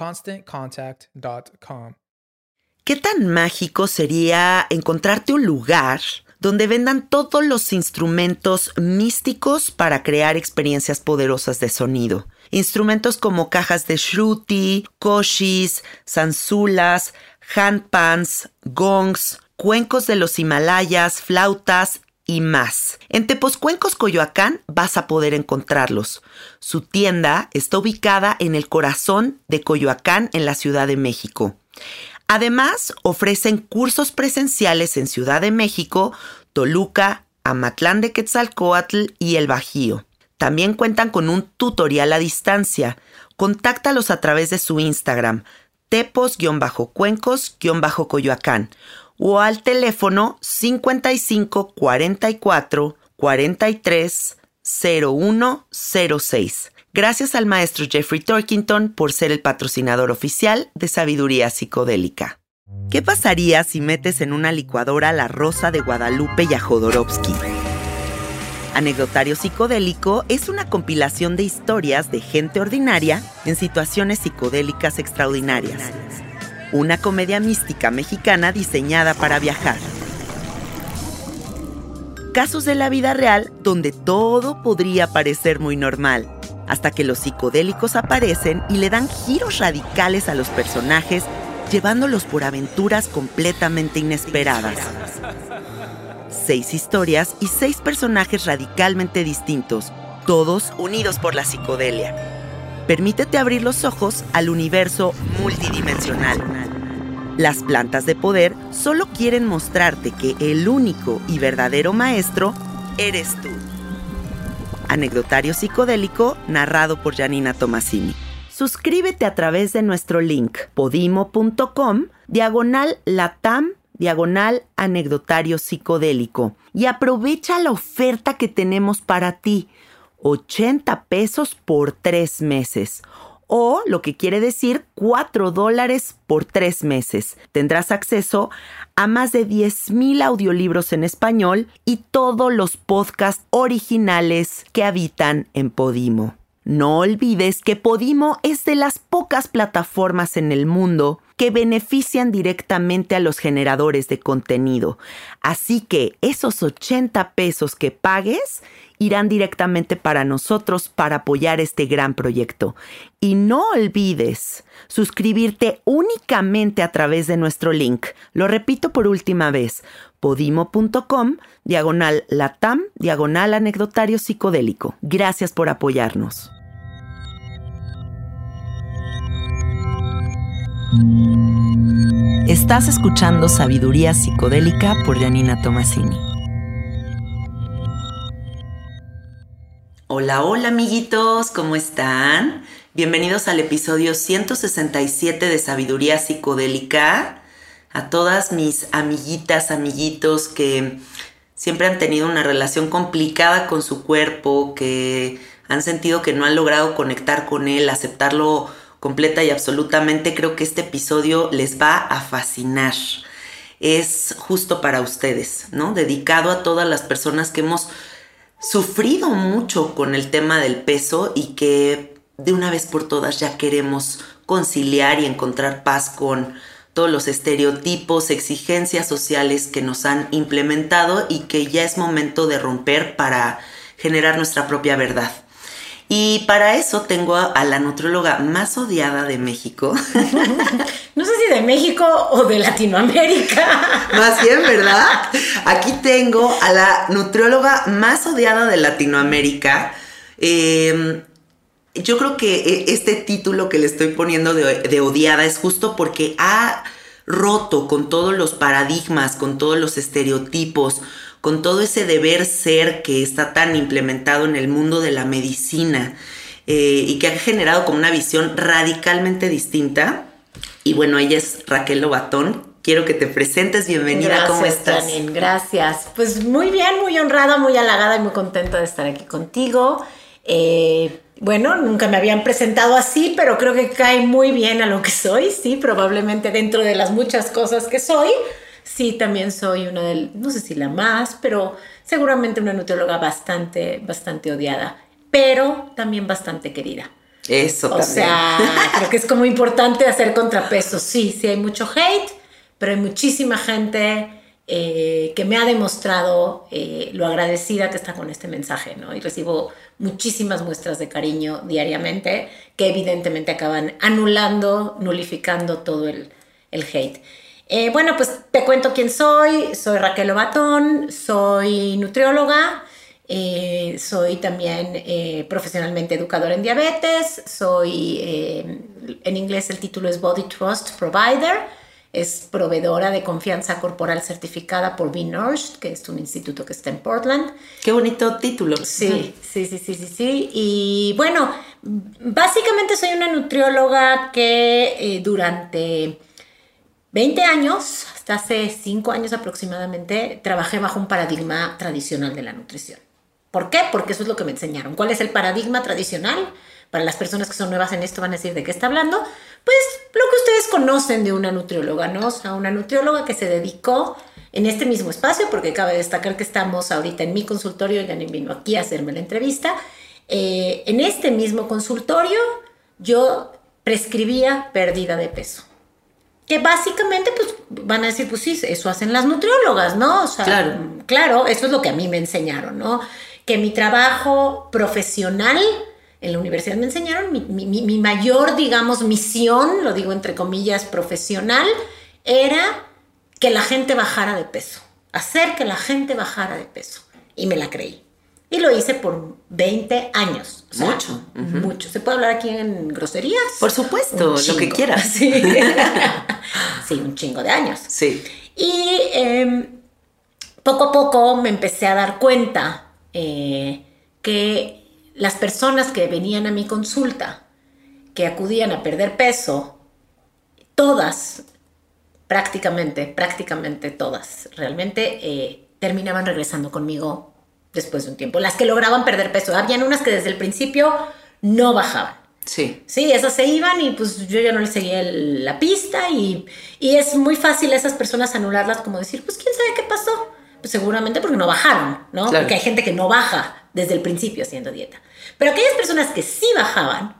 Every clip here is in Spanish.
ConstantContact.com. ¿Qué tan mágico sería encontrarte un lugar donde vendan todos los instrumentos místicos para crear experiencias poderosas de sonido? Instrumentos como cajas de shruti, koshis, zanzulas, handpans, gongs, cuencos de los Himalayas, flautas, y más. En Tepozcuencos, Coyoacán, vas a poder encontrarlos. Su tienda está ubicada en el corazón de Coyoacán, en la Ciudad de México. Además, ofrecen cursos presenciales en Ciudad de México, Toluca, Amatlán de Quetzalcoatl y El Bajío. También cuentan con un tutorial a distancia. Contáctalos a través de su Instagram, tepos-cuencos-coyoacán o al teléfono 55 44 43 0106. Gracias al maestro Jeffrey Torkington por ser el patrocinador oficial de Sabiduría Psicodélica. ¿Qué pasaría si metes en una licuadora la rosa de Guadalupe y a Jodorowsky? Anecdotario Psicodélico es una compilación de historias de gente ordinaria en situaciones psicodélicas extraordinarias una comedia mística mexicana diseñada para viajar. Casos de la vida real donde todo podría parecer muy normal, hasta que los psicodélicos aparecen y le dan giros radicales a los personajes, llevándolos por aventuras completamente inesperadas. Seis historias y seis personajes radicalmente distintos, todos unidos por la psicodelia permítete abrir los ojos al universo multidimensional. Las plantas de poder solo quieren mostrarte que el único y verdadero maestro eres tú. Anecdotario psicodélico narrado por Janina Tomasini. Suscríbete a través de nuestro link podimo.com diagonal latam diagonal anecdotario psicodélico y aprovecha la oferta que tenemos para ti 80 pesos por tres meses o lo que quiere decir 4 dólares por tres meses. Tendrás acceso a más de 10.000 audiolibros en español y todos los podcasts originales que habitan en Podimo. No olvides que Podimo es de las pocas plataformas en el mundo que benefician directamente a los generadores de contenido. Así que esos 80 pesos que pagues irán directamente para nosotros para apoyar este gran proyecto. Y no olvides suscribirte únicamente a través de nuestro link. Lo repito por última vez, podimo.com, diagonal latam, diagonal anecdotario psicodélico. Gracias por apoyarnos. Estás escuchando Sabiduría Psicodélica por Janina Tomasini. Hola, hola amiguitos, ¿cómo están? Bienvenidos al episodio 167 de Sabiduría Psicodélica. A todas mis amiguitas, amiguitos que siempre han tenido una relación complicada con su cuerpo, que han sentido que no han logrado conectar con él, aceptarlo completa y absolutamente, creo que este episodio les va a fascinar. Es justo para ustedes, ¿no? Dedicado a todas las personas que hemos sufrido mucho con el tema del peso y que de una vez por todas ya queremos conciliar y encontrar paz con todos los estereotipos, exigencias sociales que nos han implementado y que ya es momento de romper para generar nuestra propia verdad. Y para eso tengo a, la nutrióloga más odiada de México. no sé si de México o de Latinoamérica. Más bien, ¿verdad? Aquí tengo a la nutrióloga más odiada de Latinoamérica. Em, yo creo que e, este título que le estoy poniendo de, de odiada es justo porque ha roto con todos los paradigmas, con todos los estereotipos, con todo ese deber ser que está tan implementado en el mundo de la medicina eh, y que ha generado como una visión radicalmente distinta. Y bueno, ella es Raquel Lobatón. Quiero que te presentes, bienvenida, gracias, ¿cómo estás? Janine, gracias. Pues muy bien, muy honrada, muy halagada y muy contenta de estar aquí contigo. Eh, bueno, nunca me habían presentado así, pero creo que cae muy bien a lo que soy, sí, probablemente dentro de las muchas cosas que soy. Sí, también soy una de, no sé si la más, pero seguramente una nutrióloga bastante, bastante odiada, pero también bastante querida. Eso o sea, creo que es como importante hacer contrapesos. Sí, sí hay mucho hate, pero hay muchísima gente eh, que me ha demostrado eh, lo agradecida que está con este mensaje, ¿no? Y recibo muchísimas muestras de cariño diariamente que evidentemente acaban anulando, nulificando todo el, el hate. Eh, bueno, pues te cuento quién soy. Soy Raquel Obatón, soy nutrióloga, eh, soy también eh, profesionalmente educadora en diabetes, soy, en inglés el título es Body Trust Provider, es proveedora de confianza corporal certificada por Be Nourished, que es un instituto que está en Portland. Qué bonito título. Sí, sí, sí, sí, sí, sí. Y bueno, básicamente soy una nutrióloga que durante 20 años, hasta hace 5 años aproximadamente, trabajé bajo un paradigma tradicional de la nutrición. ¿Por qué? Porque eso es lo que me enseñaron. ¿Cuál es el paradigma tradicional? Para las personas que son nuevas en esto van a decir de qué está hablando. Pues lo que ustedes conocen de una nutrióloga, ¿no? O sea, una nutrióloga que se dedicó en este mismo espacio, porque cabe destacar que estamos ahorita en mi consultorio, ya vino aquí a hacerme la entrevista. Eh, en este mismo consultorio yo prescribía pérdida de peso que básicamente pues van a decir, pues sí, eso hacen las nutriólogas, ¿no? O sea, claro. claro, eso es lo que a mí me enseñaron, ¿no? Que mi trabajo profesional en la universidad me enseñaron, mi, mi mayor, digamos, misión, lo digo entre comillas, profesional, era que la gente bajara de peso, hacer que la gente bajara de peso. Y me la creí. Y lo hice por 20 años. mucho. Mucho. ¿Se puede hablar aquí en groserías? Por supuesto, lo que quieras. Sí. sí, un chingo de años. Sí. Y em, poco a poco me empecé a dar cuenta eh, que las personas que venían a mi consulta, que acudían a perder peso, todas, prácticamente, prácticamente todas, realmente eh, terminaban regresando conmigo después de un tiempo. Las que lograban perder peso. Habían unas que desde el principio no bajaban. Sí. Sí, esas se iban y pues yo ya no les seguía la pista y, y, es muy fácil a esas personas anularlas como decir, pues quién sabe qué pasó. Pues seguramente porque no bajaron, ¿no? Porque hay gente que no baja desde el principio haciendo dieta. Pero aquellas personas que sí bajaban,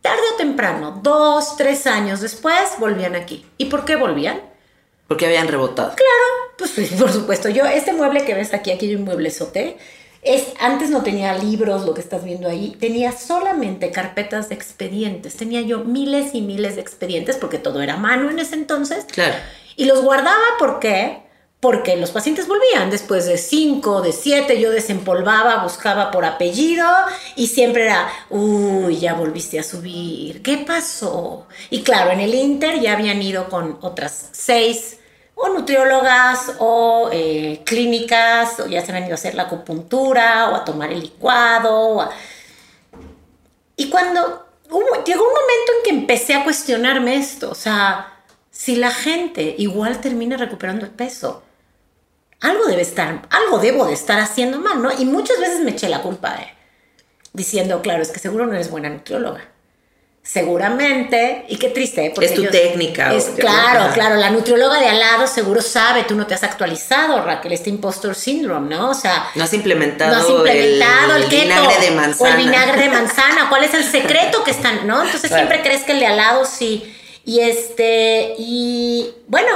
tarde o temprano, dos, tres años después, volvían aquí. ¿Y por qué volvían? Porque habían rebotado. Claro, pues por supuesto. Yo, este mueble que ves aquí, aquí hay un mueble sote. Es, antes no tenía libros, lo que estás viendo ahí, tenía solamente carpetas de expedientes. Tenía yo miles y miles de expedientes porque todo era mano en ese entonces. Claro. Y los guardaba, ¿por qué? Porque los pacientes volvían después de cinco, de siete, yo desempolvaba, buscaba por apellido y siempre era, uy, ya volviste a subir, ¿qué pasó? Y claro, en el Inter ya habían ido con otras seis o nutriólogas o eh, clínicas, o ya se han ido a hacer la acupuntura o a tomar el licuado. Y cuando llegó un momento en que empecé a cuestionarme esto, o sea, si la gente igual termina recuperando el peso, algo debe estar, algo debo de estar haciendo mal, ¿no? Y muchas veces me eché la culpa, de diciendo, claro, es que seguro no eres buena nutrióloga. Seguramente, y qué triste, ¿eh? porque es tu técnica. Es, claro, claro, la nutrióloga de al lado seguro sabe, tú no te has actualizado, Raquel, este impostor syndrome, ¿no? O sea, no has implementado, no has implementado el, vinagre de manzana. O el vinagre de manzana, ¿cuál es el secreto que están, no? Entonces siempre crees que el de al lado sí. Y este, y bueno,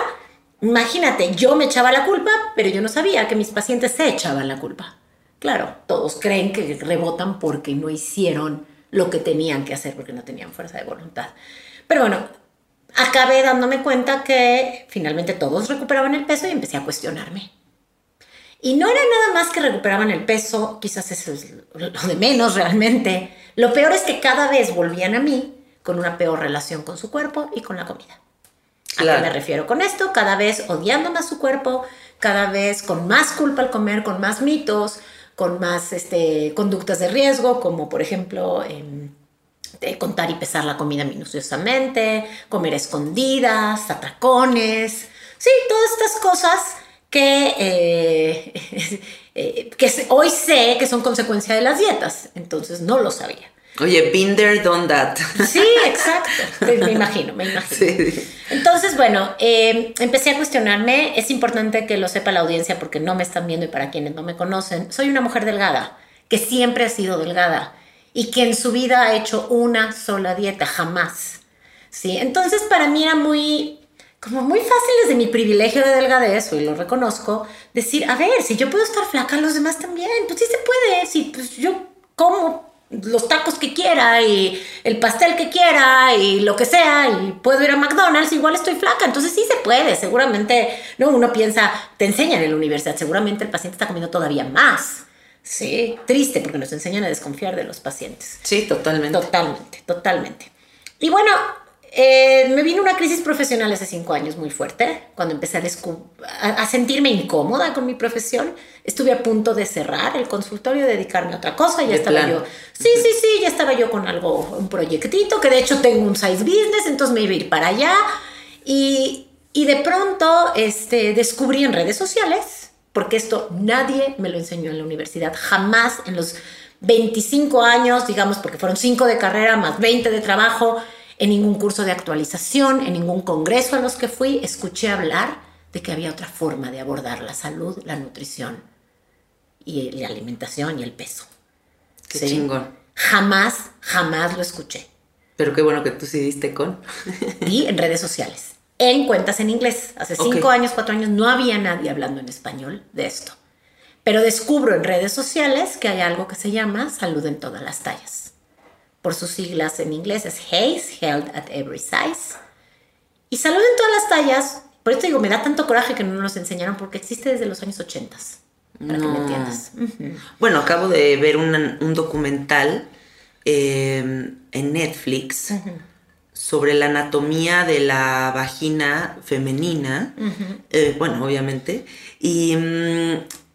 Imagínate, yo me echaba la culpa, pero yo no sabía que mis pacientes se echaban la culpa. Claro, todos creen que rebotan porque no hicieron lo que tenían que hacer, porque no tenían fuerza de voluntad. Pero bueno, acabé dándome cuenta que finalmente todos recuperaban el peso y empecé a cuestionarme. Y no era nada más que recuperaban el peso, quizás eso es lo de menos realmente. Lo peor es que cada vez volvían a mí con una peor relación con su cuerpo y con la comida. ¿A qué me refiero con esto? Cada vez odiando más su cuerpo, cada vez con más culpa al comer, con más mitos, con más este, conductas de riesgo, como por ejemplo em, contar y pesar la comida minuciosamente, comer escondidas, atracones, sí, todas estas cosas que, eh, eh, que hoy sé que son consecuencia de las dietas, entonces no lo sabía. Oye, been there, done that. Sí, exacto. Me imagino, me imagino. Entonces, bueno, eh, empecé a cuestionarme. Es importante que lo sepa la audiencia porque no me están viendo y para quienes no me conocen. Soy una mujer delgada, que siempre ha sido delgada y que en su vida ha hecho una sola dieta, jamás. ¿Sí? Entonces, para mí era muy, como muy fácil desde mi privilegio de delgadez, y lo reconozco, decir, a ver, si yo puedo estar flaca, los demás también. Pues sí se puede. Si pues, yo como los tacos que quiera y el pastel que quiera y lo que sea y puedo ir a McDonald's, igual estoy flaca. Entonces sí se puede, seguramente, no, uno piensa, te enseñan en la universidad, seguramente el paciente está comiendo todavía más. Sí, triste porque nos enseñan a desconfiar de los pacientes. Sí, totalmente. Totalmente, totalmente. Y bueno, eh, me vino una crisis profesional hace cinco años muy fuerte, cuando empecé a, a, sentirme incómoda con mi profesión. Estuve a punto de cerrar el consultorio, dedicarme a otra cosa. Ya estaba yo. Sí, sí, sí, ya estaba yo con algo, un proyectito, que de hecho tengo un size business, entonces me iba a ir para allá. Y, y de pronto este, descubrí en redes sociales, porque esto nadie me lo enseñó en la universidad, jamás en los 25 años, digamos, porque fueron 5 de carrera más 20 de trabajo en ningún curso de actualización, en ningún congreso a los que fui, escuché hablar de que había otra forma de abordar la salud, la nutrición y la alimentación y el peso. Qué chingón. Jamás, jamás lo escuché. Pero qué bueno que tú sí diste con. y en redes sociales, en cuentas en inglés. Hace cinco años, cuatro años, no había nadie hablando en español de esto. Pero descubro en redes sociales que hay algo que se llama salud en todas las tallas por sus siglas en inglés, es HACE, Health at Every Size. Y salud en todas las tallas, por esto digo, me da tanto coraje que no nos enseñaron porque existe desde los años 80, para que me entiendas. Bueno, acabo de ver un documental em, en Netflix sobre la anatomía de la vagina femenina, eh, bueno, obviamente, y mm,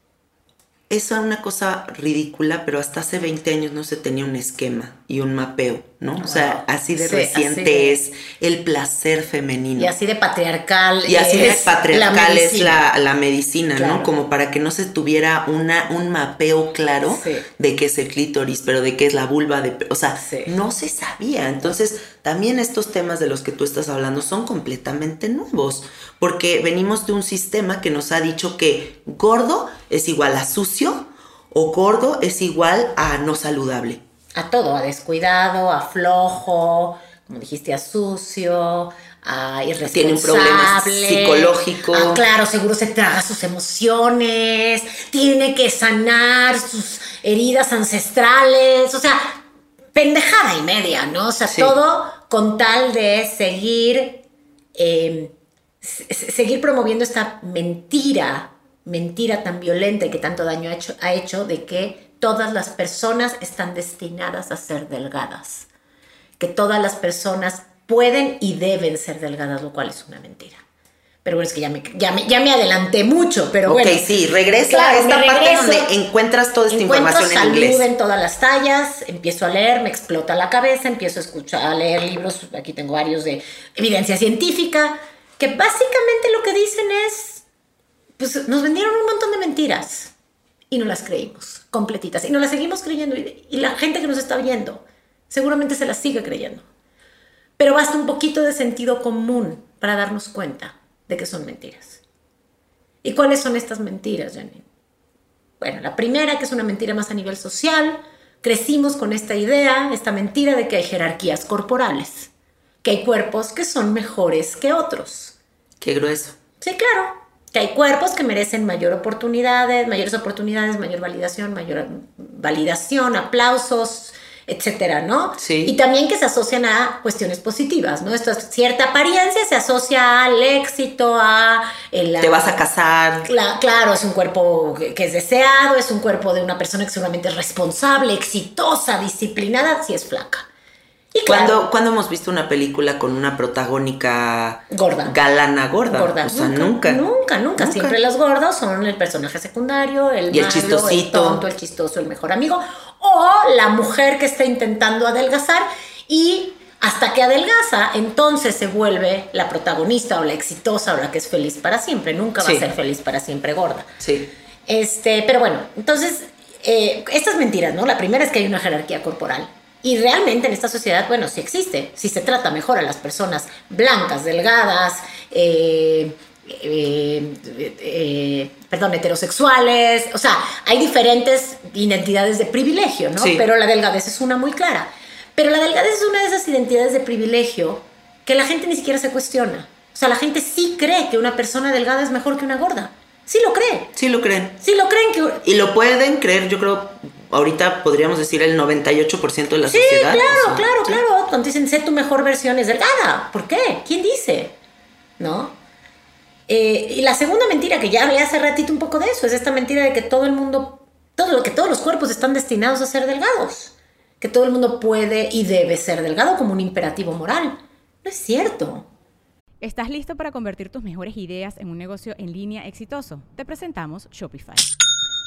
es una cosa ridícula, pero hasta hace 20 años no se tenía un esquema y un mapeo, ¿no? O sea, así de reciente es el placer femenino. Y así de patriarcal. Y así de patriarcal es la, medicina, ¿no? Como para que no se tuviera una, un mapeo claro de qué es el clítoris, pero de qué es la vulva, de, o sea, no se sabía. Entonces, también estos temas de los que tú estás hablando son completamente nuevos, porque venimos de un sistema que nos ha dicho que gordo es igual a sucio o gordo es igual a no saludable. A todo, a descuidado, a flojo, como dijiste, a sucio, a irresponsable. Tiene un problema psicológico. Ah, claro, seguro se traga sus emociones, tiene que sanar sus heridas ancestrales, o sea, pendejada y media, ¿no? O sea, todo con tal de seguir em, seguir promoviendo esta mentira, mentira tan violenta y que tanto daño ha hecho, ha hecho de que todas las personas están destinadas a ser delgadas, que todas las personas pueden y deben ser delgadas, lo cual es una mentira. Pero bueno, es que ya me, ya me, ya me adelanté mucho, pero Ok, bueno. sí, regresa Claro, a esta parte donde encuentras toda esta información en salud inglés. en todas las tallas, empiezo a leer, me explota la cabeza, empiezo a escuchar, a leer libros, aquí tengo varios de evidencia científica, que básicamente lo que dicen es, pues nos vendieron un montón de mentiras y no las creímos, completitas, y no las seguimos creyendo, y, y la gente que nos está viendo seguramente se las sigue creyendo. Pero basta un poquito de sentido común para darnos cuenta de que son mentiras. ¿Y cuáles son estas mentiras, Janine? Bueno, la primera, que es una mentira más a nivel social, crecimos con esta idea, esta mentira de que hay jerarquías corporales, que hay cuerpos que son mejores que otros. Qué grueso. Sí, claro, que hay cuerpos que merecen mayor oportunidades, mayores oportunidades, mayor validación, mayor validación, aplausos, etcétera, ¿no? Sí. Y también que se asocian a cuestiones positivas, ¿no? Esto es cierta apariencia se asocia al éxito, a el, Te vas a casar. Cla- claro, es un cuerpo que, que es deseado, es un cuerpo de una persona que seguramente es responsable, exitosa, disciplinada, si es flaca. Y claro, ¿Cuándo, cuándo hemos visto una película con una protagónica Gorda. galana gorda? gorda. O sea, nunca. Nunca, nunca. Siempre los gordos son el personaje secundario, el Y el malo, chistosito. el tonto, el chistoso, el mejor amigo. O la mujer que está intentando adelgazar y hasta que adelgaza, entonces se vuelve la protagonista o la exitosa o la que es feliz para siempre. Nunca va Sí. a ser feliz para siempre gorda. Sí. Este, pero bueno, entonces, eh, estas mentiras, ¿no? La primera es que hay una jerarquía corporal. Y realmente en esta sociedad, bueno, sí existe. Si se trata mejor a las personas blancas, delgadas, eh, eh, eh, perdón, heterosexuales. O sea, hay diferentes identidades de privilegio, ¿no? Sí. Pero la delgadez es una muy clara. Pero la delgadez es una de esas identidades de privilegio que la gente ni siquiera se cuestiona. O sea, la gente sí cree que una persona delgada es mejor que una gorda. Sí lo cree. Sí lo creen. Sí lo creen que... Y lo pueden creer, yo creo, ahorita podríamos decir el 98% de la Sí, sociedad. claro, o sea, claro, sí. claro. Cuando dicen, sé tu mejor versión es delgada. ¿Por qué? ¿Quién dice? ¿No? Eh, y la segunda mentira, que ya hablé hace ratito un poco de eso, es esta mentira de que todo el mundo, todo lo que todos los cuerpos están destinados a ser delgados. Que todo el mundo puede y debe ser delgado como un imperativo moral. No es cierto. ¿Estás listo para convertir tus mejores ideas en un negocio en línea exitoso? Te presentamos Shopify.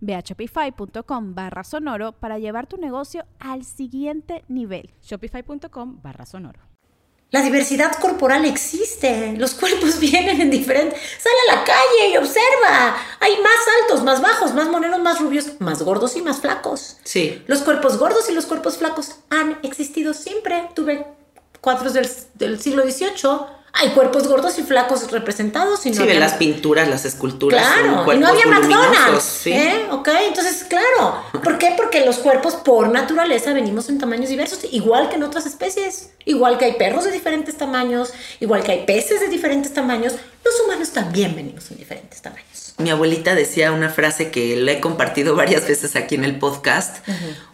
Ve a shopify.com barra sonoro para llevar tu negocio al siguiente nivel. Shopify.com barra sonoro. La diversidad corporal existe, los cuerpos vienen en diferentes... Sale a la calle y observa. Hay más altos, más bajos, más morenos, más rubios, más gordos y más flacos. Sí. Los cuerpos gordos y los cuerpos flacos han existido siempre. Tuve cuadros del, del siglo XVIII. Hay cuerpos gordos y flacos representados. Y no Sí, había- las pinturas, las esculturas. son Claro, y no había McDonald's. sí. ¿eh? ¿Ok? Entonces, claro. ¿Por qué? Porque los cuerpos por naturaleza venimos en tamaños diversos, igual que en otras especies. Igual que hay perros de diferentes tamaños, igual que hay peces de diferentes tamaños, los humanos también venimos en diferentes tamaños. Mi abuelita decía una frase que le he compartido varias veces aquí en el podcast.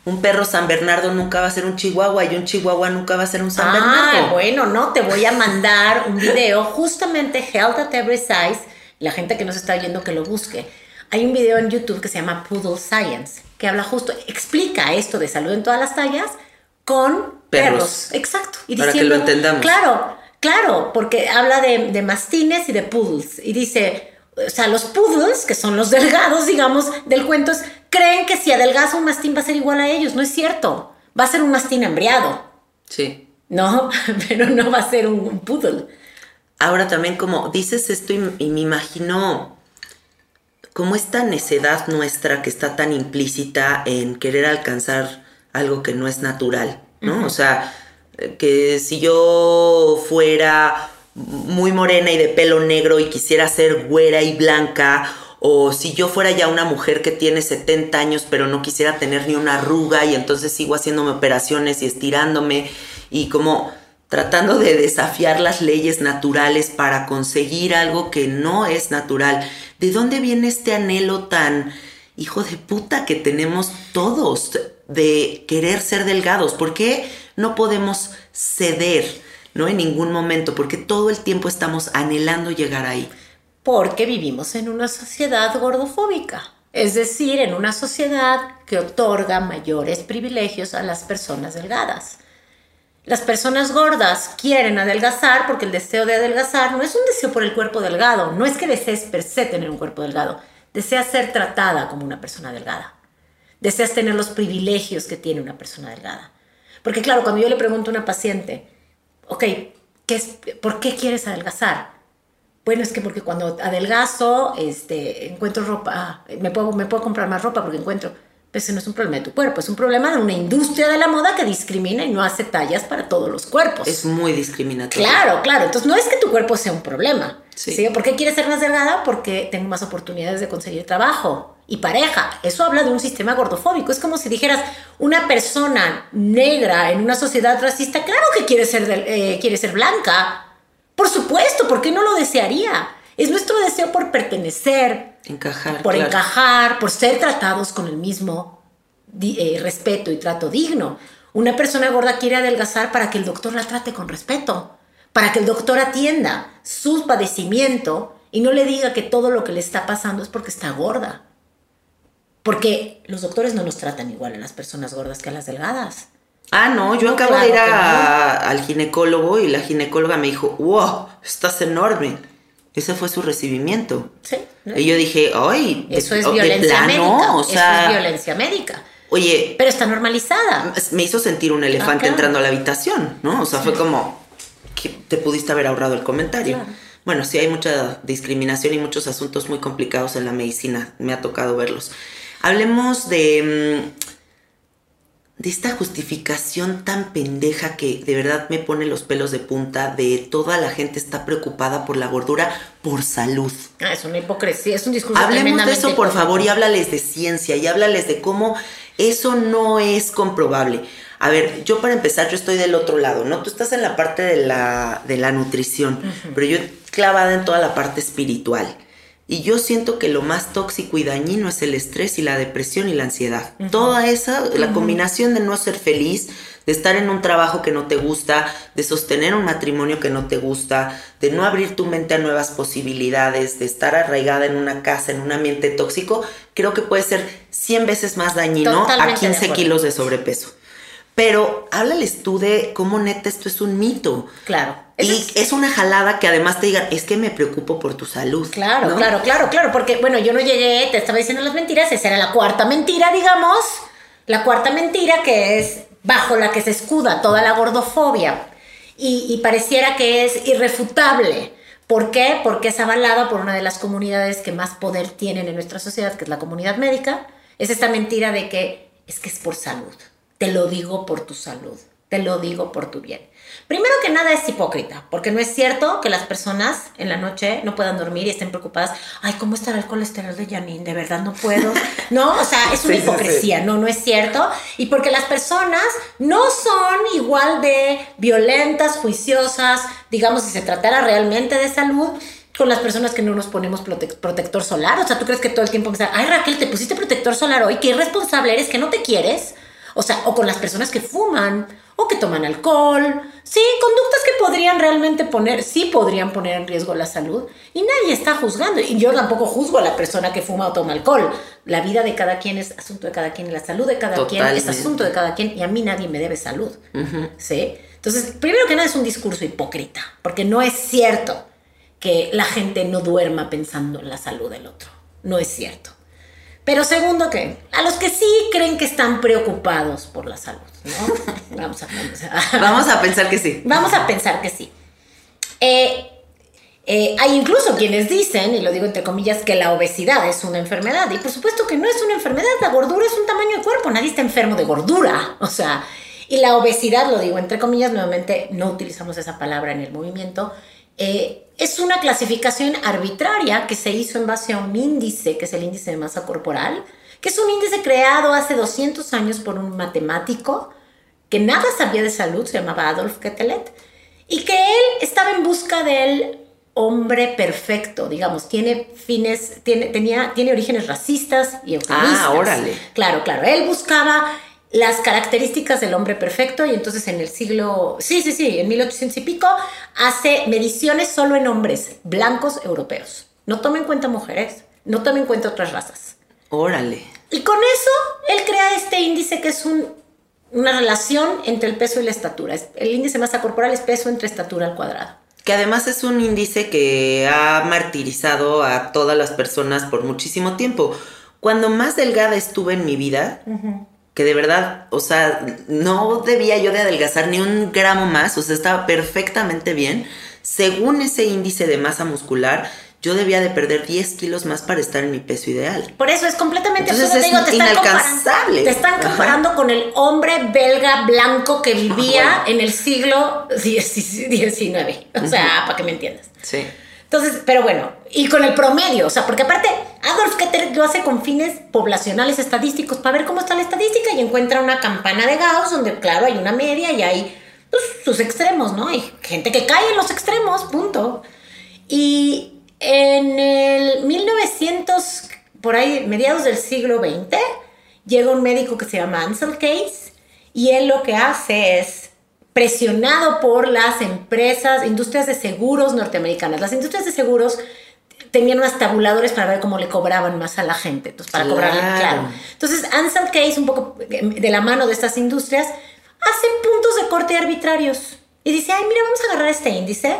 Un perro San Bernardo nunca va a ser un chihuahua y un chihuahua nunca va a ser un San Ah, Bernardo. bueno, no, te voy a mandar un video, justamente Health at Every Size, la gente que nos está viendo que lo busque. Hay un video en YouTube que se llama Poodle Science, que habla justo, explica esto de salud en todas las tallas con perros. Perros. Exacto. Y Para que lo entendamos. Claro, claro, porque habla de, de mastines y de poodles. Y dice, o sea, los poodles, que son los delgados, digamos, del cuento, es, creen que si adelgaza un mastín va a ser igual a ellos. No es cierto. Va a ser un mastín hambriado. Sí. No, pero no va a ser un, un poodle. ahora también como dices esto y, y me imagino como esta necedad nuestra que está tan implícita en querer alcanzar algo que no es natural, ¿no? O sea, que si yo fuera muy morena y de pelo negro y quisiera ser güera y blanca, o si yo fuera ya una mujer que tiene 70 años pero no quisiera tener ni una arruga y entonces sigo haciéndome operaciones y estirándome y como tratando de desafiar las leyes naturales para conseguir algo que no es natural. ¿De dónde viene este anhelo tan hijo de puta que tenemos todos de querer ser delgados? ¿Por qué no podemos ceder, no en ningún momento? Porque todo el tiempo estamos anhelando llegar ahí. Porque vivimos en una sociedad gordofóbica. Es decir, en una sociedad que otorga mayores privilegios a las personas delgadas. Las personas gordas quieren adelgazar porque el deseo de adelgazar no es un deseo por el cuerpo delgado, no es que desees per se tener un cuerpo delgado, deseas ser tratada como una persona delgada, deseas tener los privilegios que tiene una persona delgada. Porque claro, cuando yo le pregunto a una paciente, ok, ¿qué es, ¿por qué quieres adelgazar? Bueno, es que porque cuando adelgazo, este, encuentro ropa, ah, me, puedo, me puedo comprar más ropa porque encuentro ese no es un problema de tu cuerpo, es un problema de una industria de la moda que discrimina y no hace tallas para todos los cuerpos. Es muy discriminatorio. Claro, claro. Entonces no es que tu cuerpo sea un problema. Sí. ¿Por qué quieres ser más delgada? Porque tengo más oportunidades de conseguir trabajo y pareja. Eso habla de un sistema gordofóbico. Es como si dijeras, una persona negra en una sociedad racista, claro que quiere ser, eh, quiere ser blanca. Por supuesto, ¿por qué no lo desearía? Es nuestro deseo por pertenecer, encajar, por encajar, por ser tratados con el mismo eh, respeto y trato digno. Una persona gorda quiere adelgazar para que el doctor la trate con respeto, para que el doctor atienda su padecimiento y no le diga que todo lo que le está pasando es porque está gorda. Porque los doctores no nos tratan igual a las personas gordas que a las delgadas. Ah, no, yo acabo de ir al ginecólogo y la ginecóloga me dijo, wow, estás enorme. Ese fue su recibimiento. Sí. Y yo dije, ay, eso es violencia médica. O sea, eso es violencia médica. Oye. Pero está normalizada. Me hizo sentir un elefante entrando a la habitación, ¿no? O sea, fue como, que te pudiste haber ahorrado el comentario. Bueno, sí hay mucha discriminación y muchos asuntos muy complicados en la medicina. Me ha tocado verlos. Hablemos de mm, de esta justificación tan pendeja que de verdad me pone los pelos de punta de toda la gente está preocupada por la gordura por salud. Ah, es una hipocresía, es un discurso Hablemos de eso, por favor, y háblales de ciencia y háblales de cómo eso no es comprobable. A ver, yo para empezar, yo estoy del otro lado, ¿no? Tú estás en la parte de la, de la nutrición, pero yo clavada en toda la parte espiritual. Y yo siento que lo más tóxico y dañino es el estrés y la depresión y la ansiedad. Toda esa, la combinación de no ser feliz, de estar en un trabajo que no te gusta, de sostener un matrimonio que no te gusta, de no abrir tu mente a nuevas posibilidades, de estar arraigada en una casa, en un ambiente tóxico, creo que puede ser 100 veces más dañino a 15 kilos de sobrepeso. Pero háblales tú de cómo neta esto es un mito. Claro y es, una jalada que además te digan, es que me preocupo por tu salud. Claro, claro, claro, claro, porque bueno, yo no llegué, te estaba diciendo las mentiras, esa era la cuarta mentira, digamos, la cuarta mentira que es bajo la que se escuda toda la gordofobia y, y pareciera que es irrefutable. ¿Por qué? Porque es avalada por una de las comunidades que más poder tienen en nuestra sociedad, que es la comunidad médica. Es esta mentira de que es que es por salud. Te lo digo por tu salud. Te lo digo por tu bien. Primero que nada es hipócrita, porque no es cierto que las personas en la noche no puedan dormir y estén preocupadas. Ay, ¿cómo estará el colesterol de Janine? De verdad no puedo. No, o sea, es una hipocresía, no, no es cierto. Y porque las personas no son igual de violentas, juiciosas, digamos, si se tratara realmente de salud, con las personas que no nos ponemos protector solar. O sea, tú crees que todo el tiempo pensar, ay Raquel, te pusiste protector solar hoy, qué irresponsable eres, que no te quieres. O sea, o con las personas que fuman o que toman alcohol. Sí, conductas que podrían realmente poner, sí podrían poner en riesgo la salud y nadie está juzgando. Y yo tampoco juzgo a la persona que fuma o toma alcohol. La vida de cada quien es asunto de cada quien la salud de cada quien es asunto de cada quien y a mí nadie me debe salud. ¿Sí? Entonces, primero que nada es un discurso hipócrita, porque no es cierto que la gente no duerma pensando en la salud del otro. No es cierto. Pero segundo que, a los que sí creen que están preocupados por la salud, ¿no? Vamos a, vamos a pensar que sí. Vamos a pensar que sí. Eh, Eh, hay incluso quienes dicen, y lo digo entre comillas, que la obesidad es una enfermedad. Y por supuesto que no es una enfermedad, la gordura es un tamaño de cuerpo, nadie está enfermo de gordura. O sea, y la obesidad, lo digo entre comillas, nuevamente no utilizamos esa palabra en el movimiento, eh, es una clasificación arbitraria que se hizo en base a un índice, que es el índice de masa corporal, que es un índice creado hace 200 años por un matemático que nada sabía de salud, se llamaba Adolf Quetelet, y que él estaba en busca del hombre perfecto, digamos, tiene fines, tiene, tenía, tiene orígenes racistas y eufemistas. Ah, órale. Claro, claro. Él buscaba las características del hombre perfecto y entonces en el siglo, sí, sí, sí, en 1800 y pico, hace mediciones solo en hombres blancos europeos. No toma en cuenta mujeres, no toma en cuenta otras razas. Órale. Y con eso, él crea este índice que es un, una relación entre el peso y la estatura. Es- El índice de masa corporal es peso entre estatura al cuadrado. Que además es un índice que ha martirizado a todas las personas por muchísimo tiempo. Cuando más delgada estuve en mi vida, que de verdad, o sea, no debía yo de adelgazar ni un gramo más, o sea, estaba perfectamente bien. Según ese índice de masa muscular, yo debía de perder 10 kilos más para estar en mi peso ideal. Por eso es completamente Entonces absurdo. es te están inalcanzable. comparando- Te están Ajá. comparando con el hombre belga blanco que vivía bueno. en el siglo XIX. O sea, para que me entiendas. Sí. Entonces, pero bueno, y con el promedio, o sea, porque aparte Adolf Ketter lo hace con fines poblacionales estadísticos para ver cómo está la estadística y encuentra una campana de Gauss donde, claro, hay una media y hay pues, sus extremos, ¿no? Hay gente que cae en los extremos, punto. Y en el 1900, por ahí, mediados del siglo XX, llega un médico que se llama Ansel Case y él lo que hace es presionado por las empresas, industrias de seguros norteamericanas. Las industrias de seguros tenían unos tabuladores para ver cómo le cobraban más a la gente, entonces para cobrarle, Claro. claro. Entonces Ansel Case, un poco de la mano de estas industrias, hace puntos de corte arbitrarios y dice, ay, mira, vamos a agarrar este índice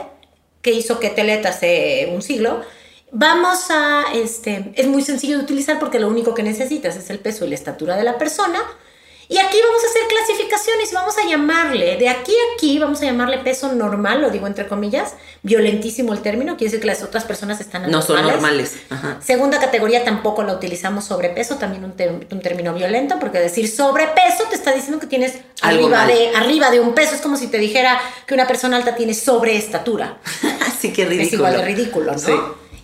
que hizo Ketelet hace un siglo. Vamos a, este, es muy sencillo de utilizar porque lo único que necesitas es el peso y la estatura de la persona. Y aquí vamos a hacer clasificaciones, vamos a llamarle, de aquí a aquí vamos a llamarle peso normal, lo digo entre comillas, violentísimo el término, quiere decir que las otras personas están No son normales. Ajá. Segunda categoría tampoco la utilizamos sobrepeso, también un, un término violento, porque decir sobrepeso te está diciendo que tienes Algo arriba mal. de, arriba de un peso. Es como si te dijera que una persona alta tiene sobreestatura. Así que ridículo. Es igual de ridículo, ¿no? Sí.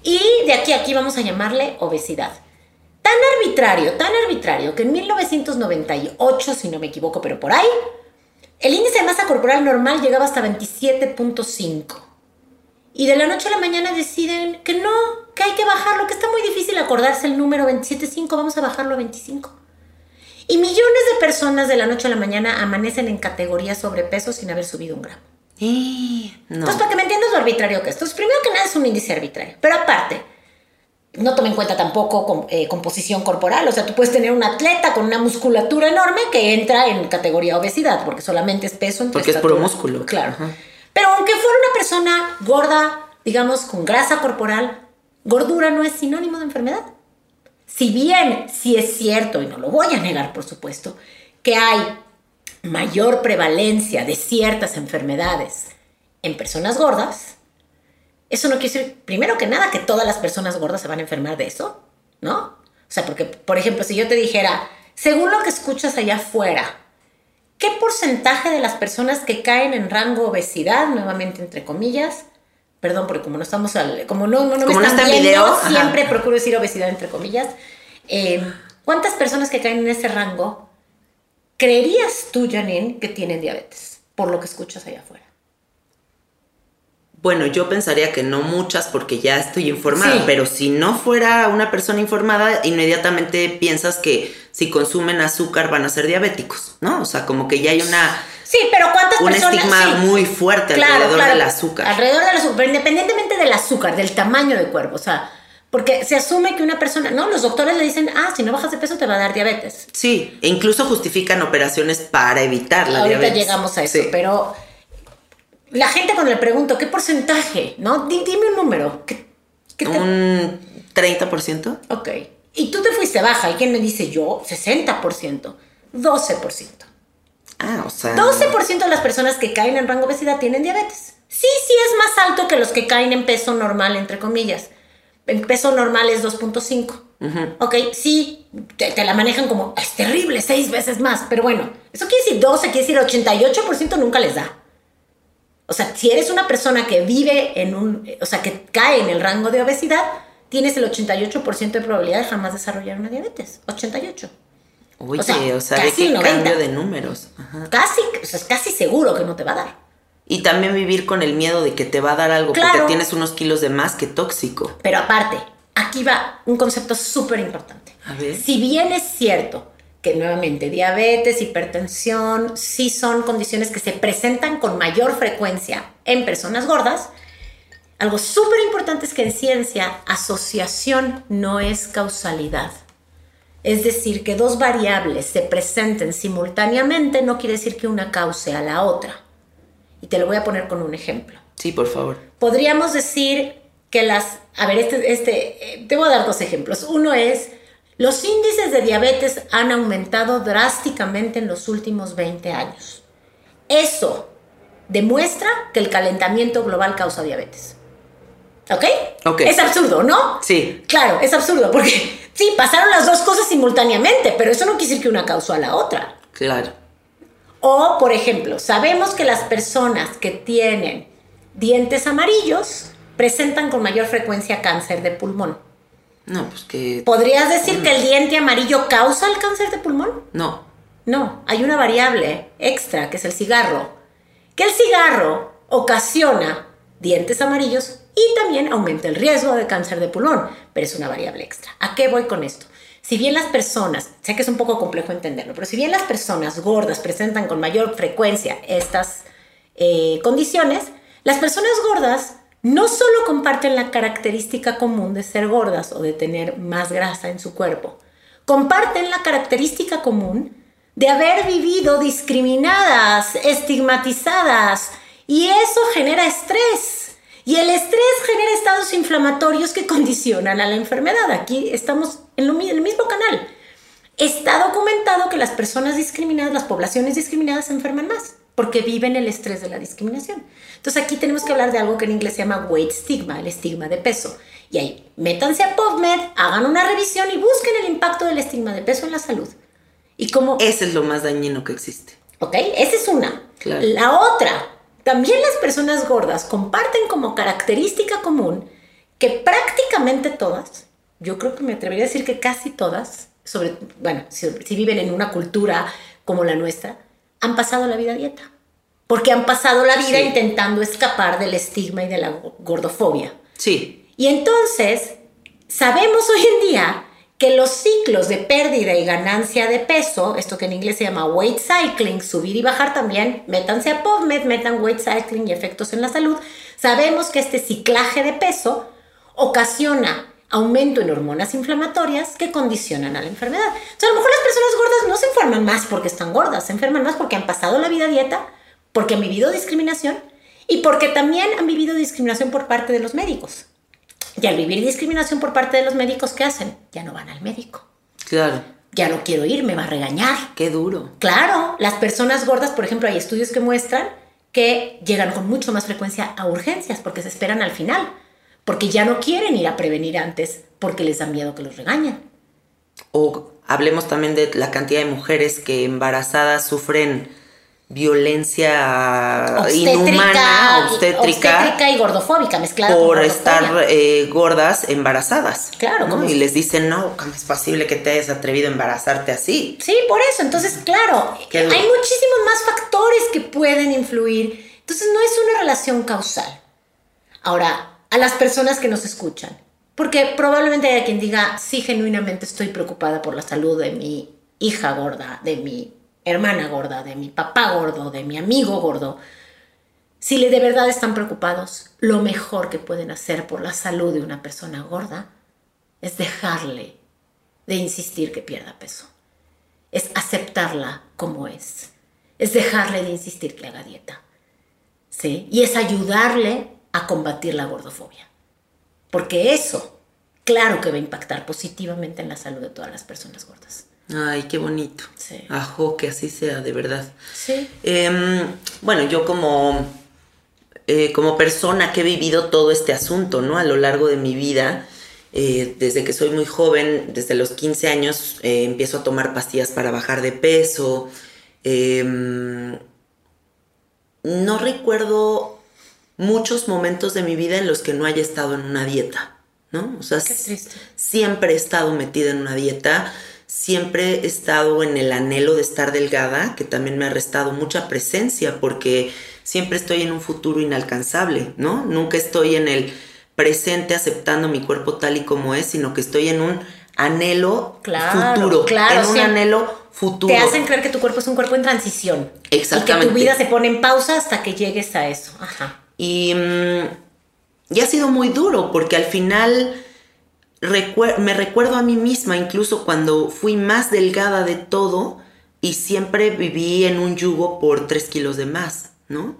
Y de aquí a aquí vamos a llamarle obesidad. Tan arbitrario, tan arbitrario, que en 1998, si no me equivoco, pero por ahí, el índice de masa corporal normal llegaba hasta 27.5. Y de la noche a la mañana deciden que no, que hay que bajarlo, que está muy difícil acordarse el número 27.5, vamos a bajarlo a 25. Y millones de personas de la noche a la mañana amanecen en categoría sobrepeso sin haber subido un gramo. Eh, no. Entonces, para que me entiendas lo arbitrario que es. Entonces, primero que nada es un índice arbitrario. Pero aparte, no toma en cuenta tampoco com- eh, composición corporal. O sea, tú puedes tener un atleta con una musculatura enorme que entra en categoría obesidad, porque solamente es peso entre Porque es puro músculo. Claro. Ajá. Pero aunque fuera una persona gorda, digamos, con grasa corporal, gordura no es sinónimo de enfermedad. Si bien sí es cierto, y no lo voy a negar, por supuesto, que hay mayor prevalencia de ciertas enfermedades en personas gordas, eso no quiere decir, primero que nada, que todas las personas gordas se van a enfermar de eso, ¿no? O sea, porque, por ejemplo, si yo te dijera, según lo que escuchas allá afuera, ¿qué porcentaje de las personas que caen en rango obesidad, nuevamente entre comillas, perdón, porque como no estamos al, como no, no, no me Como no están está en viendo, video, ajá. siempre procuro decir obesidad entre comillas, eh, ¿cuántas personas que caen en ese rango creerías tú, Janine, que tienen diabetes? Por lo que escuchas allá afuera. Bueno, yo pensaría que no muchas porque ya estoy informada, Sí. pero si no fuera una persona informada, inmediatamente piensas que si consumen azúcar van a ser diabéticos, ¿no? O sea, como que ya hay una Sí, pero ¿cuántas un personas? estigma Sí. muy fuerte Claro, alrededor claro. del azúcar. Alrededor del azúcar, pero independientemente del azúcar, del tamaño del cuerpo, o sea, porque se asume que una persona, no, los doctores le dicen, ah, si no bajas de peso te va a dar diabetes. Sí, e incluso justifican operaciones para evitar la Ahorita diabetes. llegamos a eso, Sí. pero la gente cuando le pregunto, ¿qué porcentaje? ¿No? Di- dime un número. ¿Qué, qué te- Un 30%. Ok. Y tú te fuiste baja, ¿y quién me dice yo? 60%, 12%. Ah, o sea. 12% de las personas que caen en rango obesidad tienen diabetes. Sí, sí es más alto que los que caen en peso normal, entre comillas. En peso normal es 2.5. Ok, sí, te, te la manejan como, es terrible, seis veces más. Pero bueno, eso quiere decir 12, quiere decir 88% nunca les da. O sea, si eres una persona que vive en un, o sea, que cae en el rango de obesidad, tienes el 88% de probabilidad de jamás desarrollar una diabetes. 88. Oye, O o sea, sea, casi de qué 90. cambio de números. Ajá. Casi, o sea, es casi seguro que no te va a dar. Y también vivir con el miedo de que te va a dar algo Claro. porque tienes unos kilos de más que tóxico. Pero aparte, aquí va un concepto súper importante. A ver. Si bien es cierto que nuevamente diabetes, hipertensión, sí son condiciones que se presentan con mayor frecuencia en personas gordas, algo súper importante es que en ciencia asociación no es causalidad. Es decir, que dos variables se presenten simultáneamente no quiere decir que una cause a la otra. Y te lo voy a poner con un ejemplo Sí, por favor. podríamos decir que las, a ver, este, este, eh, te voy a dar dos ejemplos. Uno es, los índices de diabetes han aumentado drásticamente en los últimos 20 años. Eso demuestra que el calentamiento global causa diabetes. ¿Ok? Ok. Es absurdo, ¿no? Sí. Claro, es absurdo porque sí, pasaron las dos cosas simultáneamente, pero eso no quiere decir que una causó a la otra. Claro. O, por ejemplo, sabemos que las personas que tienen dientes amarillos presentan con mayor frecuencia cáncer de pulmón. No, pues que. ¿Podrías decir que el diente amarillo causa el cáncer de pulmón? No. No, hay una variable extra que es el cigarro. Que el cigarro ocasiona dientes amarillos y también aumenta el riesgo de cáncer de pulmón, pero es una variable extra. ¿A qué voy con esto? Si bien las personas, sé que es un poco complejo entenderlo, pero si bien las personas gordas presentan con mayor frecuencia estas eh, condiciones, las personas gordas no solo comparten la característica común de ser gordas o de tener más grasa en su cuerpo, comparten la característica común de haber vivido discriminadas, estigmatizadas, y eso genera estrés. Y el estrés genera estados inflamatorios que condicionan a la enfermedad. Aquí estamos en, lo el mismo canal. Está documentado que las personas discriminadas, las poblaciones discriminadas se enferman más porque viven el estrés de la discriminación. Entonces aquí tenemos que hablar de algo que en inglés se llama weight stigma, el estigma de peso. Y ahí, métanse a PubMed, hagan una revisión y busquen el impacto del estigma de peso en la salud. Y cómo Ese es lo más dañino que existe. ¿Ok? Esa es una. Claro. La otra, también las personas gordas comparten como característica común que prácticamente todas, yo creo que me atrevería a decir que casi todas, sobre, bueno, si, si viven en una cultura como la nuestra, han pasado la vida a dieta. Porque han pasado la vida Sí. intentando escapar del estigma y de la go- gordofobia. Sí. Y entonces, sabemos hoy en día que los ciclos de pérdida y ganancia de peso, esto que en inglés se llama weight cycling, subir y bajar también, métanse a PubMed, metan weight cycling y efectos en la salud, sabemos que este ciclaje de peso ocasiona aumento en hormonas inflamatorias que condicionan a la enfermedad. O sea, a lo mejor las personas gordas no se enferman más porque están gordas, se enferman más porque han pasado la vida dieta, porque han vivido discriminación y porque también han vivido discriminación por parte de los médicos. Y al vivir discriminación por parte de los médicos, ¿qué hacen? Ya no van al médico. Claro. Ya no quiero ir, me va a regañar. Qué duro. Claro, las personas gordas, por ejemplo, hay estudios que muestran que llegan con mucho más frecuencia a urgencias porque se esperan al final, porque ya no quieren ir a prevenir antes porque les da miedo que los regañen. O hablemos también de la cantidad de mujeres que embarazadas sufren violencia inhumana, obstétrica, obstétrica y gordofóbica mezclada por con estar eh, gordas embarazadas. Claro, ¿no? ¿cómo Y es? les dicen, no, ¿cómo es posible que te hayas atrevido a embarazarte así? Sí, por eso. Entonces, claro, hay muchísimos más factores que pueden influir. Entonces, no es una relación causal. Ahora, a las personas que nos escuchan, porque probablemente haya quien diga, sí, genuinamente estoy preocupada por la salud de mi hija gorda, de mi hermana gorda, de mi papá gordo, de mi amigo gordo. Si le de verdad están preocupados, lo mejor que pueden hacer por la salud de una persona gorda es dejarle de insistir que pierda peso es aceptarla como es. Es dejarle de insistir que haga dieta. ¿Sí? Y es ayudarle a combatir la gordofobia. Porque eso, claro que va a impactar positivamente en la salud de todas las personas gordas. Ay, qué bonito. Sí. Ajo, que así sea, de verdad. Sí. Em, bueno, yo como eh, como persona que he vivido todo este asunto, ¿no? A lo largo de mi vida. Eh, desde que soy muy joven, desde los 15 años, eh, empiezo a tomar pastillas para bajar de peso. Em, no recuerdo muchos momentos de mi vida en los que no haya estado en una dieta, ¿no? O sea, siempre he estado metida en una dieta, siempre he estado en el anhelo de estar delgada, que también me ha restado mucha presencia porque siempre estoy en un futuro inalcanzable, ¿no? Nunca estoy en el presente aceptando mi cuerpo tal y como es, sino que estoy en un anhelo futuro, claro, en un anhelo futuro. Te hacen creer que tu cuerpo es un cuerpo en transición. Exactamente. Y que tu vida se pone en pausa hasta que llegues a eso. Ajá. Y, mm, y ha sido muy duro porque al final me recuerdo a mí misma, incluso cuando fui más delgada de todo y siempre viví en un yugo por tres kilos de más, ¿no?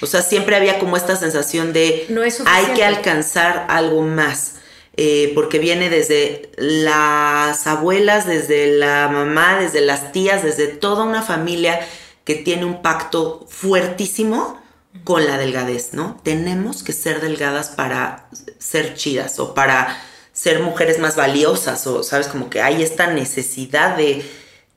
O sea, siempre había como esta sensación de hay que alcanzar algo más. Eh, porque viene desde las abuelas, desde la mamá, desde las tías, desde toda una familia que tiene un pacto fuertísimo con la delgadez, ¿no? Tenemos que ser delgadas para ser chidas o para ser mujeres más valiosas o, ¿sabes? Como que hay esta necesidad de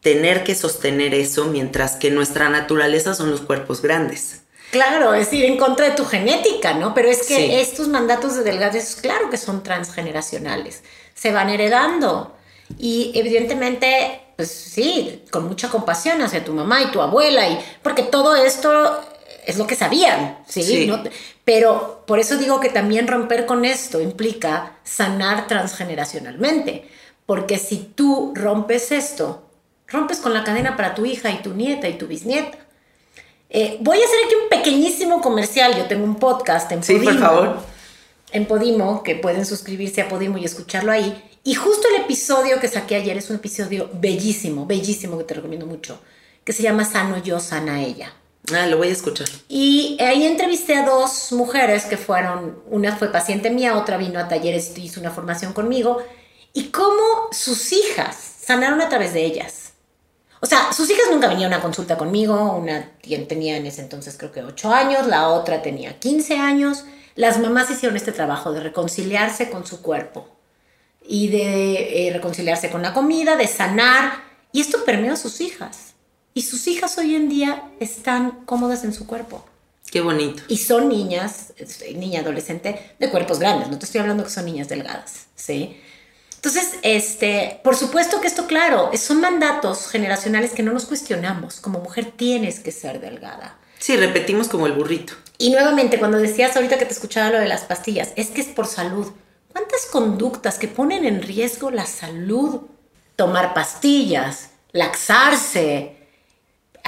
tener que sostener eso mientras que nuestra naturaleza son los cuerpos grandes. Claro, es ir en contra de tu genética, ¿no? Pero es que estos mandatos de delgadez, claro que son transgeneracionales, se van heredando. Y evidentemente, pues sí, con mucha compasión hacia tu mamá y tu abuela, y porque todo esto es lo que sabían, ¿sí? ¿No? Pero por eso digo que también romper con esto implica sanar transgeneracionalmente, porque si tú rompes esto, rompes con la cadena para tu hija y tu nieta y tu bisnieta. Eh, voy a hacer aquí un pequeñísimo comercial. Yo tengo un podcast en Podimo. Sí, por favor. En Podimo, que pueden suscribirse a Podimo y escucharlo ahí. Y justo el episodio que saqué ayer es un episodio bellísimo, bellísimo que te recomiendo mucho, que se llama Sano yo, sana ella. Ah, lo voy a escuchar. Y ahí entrevisté a dos mujeres que fueron, una fue paciente mía, otra vino a talleres y hizo una formación conmigo, y cómo sus hijas sanaron a través de ellas. O sea, sus hijas nunca vinieron a consulta conmigo. Una tenía en ese entonces creo que 8 años, la otra tenía 15 años. Las mamás hicieron este trabajo de reconciliarse con su cuerpo y de eh, reconciliarse con la comida, de sanar. Y esto permeó a sus hijas. Y sus hijas hoy en día están cómodas en su cuerpo. Qué bonito. Y son niñas, niña adolescente, de cuerpos grandes. No te estoy hablando que son niñas delgadas, ¿sí? Entonces, este, por supuesto que esto, claro, son mandatos generacionales que no nos cuestionamos. Como mujer tienes que ser delgada. Sí, repetimos como el burrito. Y nuevamente, cuando decías ahorita que te escuchaba lo de las pastillas, es que es por salud. ¿Cuántas conductas que ponen en riesgo la salud? Tomar pastillas, laxarse.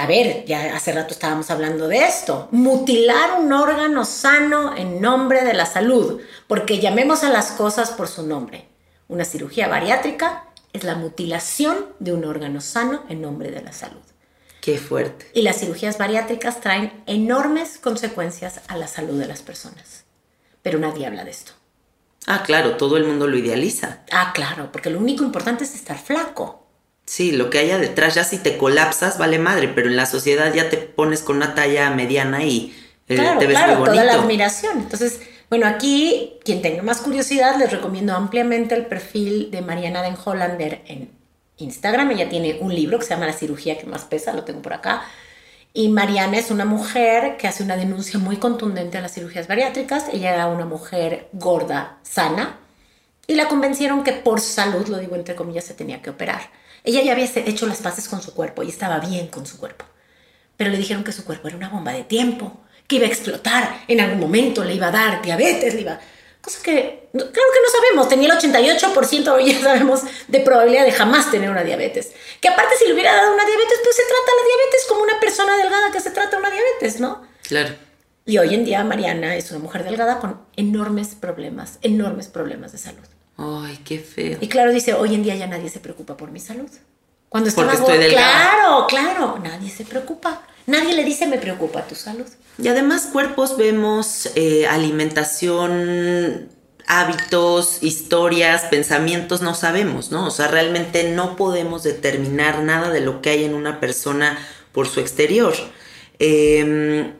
A ver, ya hace rato estábamos hablando de esto. Mutilar un órgano sano en nombre de la salud. Porque llamemos a las cosas por su nombre una cirugía bariátrica es la mutilación de un órgano sano en nombre de la salud. Qué fuerte. Y las cirugías bariátricas traen enormes consecuencias a la salud de las personas. Pero nadie habla de esto. Ah, claro, todo el mundo lo idealiza. Ah, claro, porque lo único importante es estar flaco. Sí, lo que haya detrás, ya si te colapsas, vale madre, pero en la sociedad ya te pones con una talla mediana y eh, te ves muy bonito. toda la admiración. Entonces, bueno, aquí, quien tenga más curiosidad, les recomiendo ampliamente el perfil de Mariana Den Hollander en Instagram. Ella tiene un libro que se llama La cirugía que más pesa, lo tengo por acá. Y Mariana es una mujer que hace una denuncia muy contundente a las cirugías bariátricas. Ella era una mujer gorda, sana, y la convencieron que por salud, lo digo entre comillas, se tenía que operar. Ella ya había hecho las paces con su cuerpo y estaba bien con su cuerpo. Pero le dijeron que su cuerpo era una bomba de tiempo que iba a explotar en algún momento, le iba a dar diabetes, le iba... Cosa que, claro que no sabemos, tenía el 88%, ya sabemos, de probabilidad de jamás tener una diabetes. Que aparte si le hubiera dado una diabetes, pues se trata la diabetes como una persona delgada que se trata una diabetes, ¿no? Claro. Y hoy en día Mariana es una mujer delgada con enormes problemas, enormes problemas de salud. Ay, qué feo. Y claro, dice, hoy en día ya nadie se preocupa por mi salud. Cuando estaba Porque estoy delgada. Claro, claro, nadie se preocupa. Nadie le dice me preocupa tu salud. Y además cuerpos vemos eh, alimentación, hábitos, historias, pensamientos, no sabemos, ¿no? O sea, realmente no podemos determinar nada de lo que hay en una persona por su exterior. Em,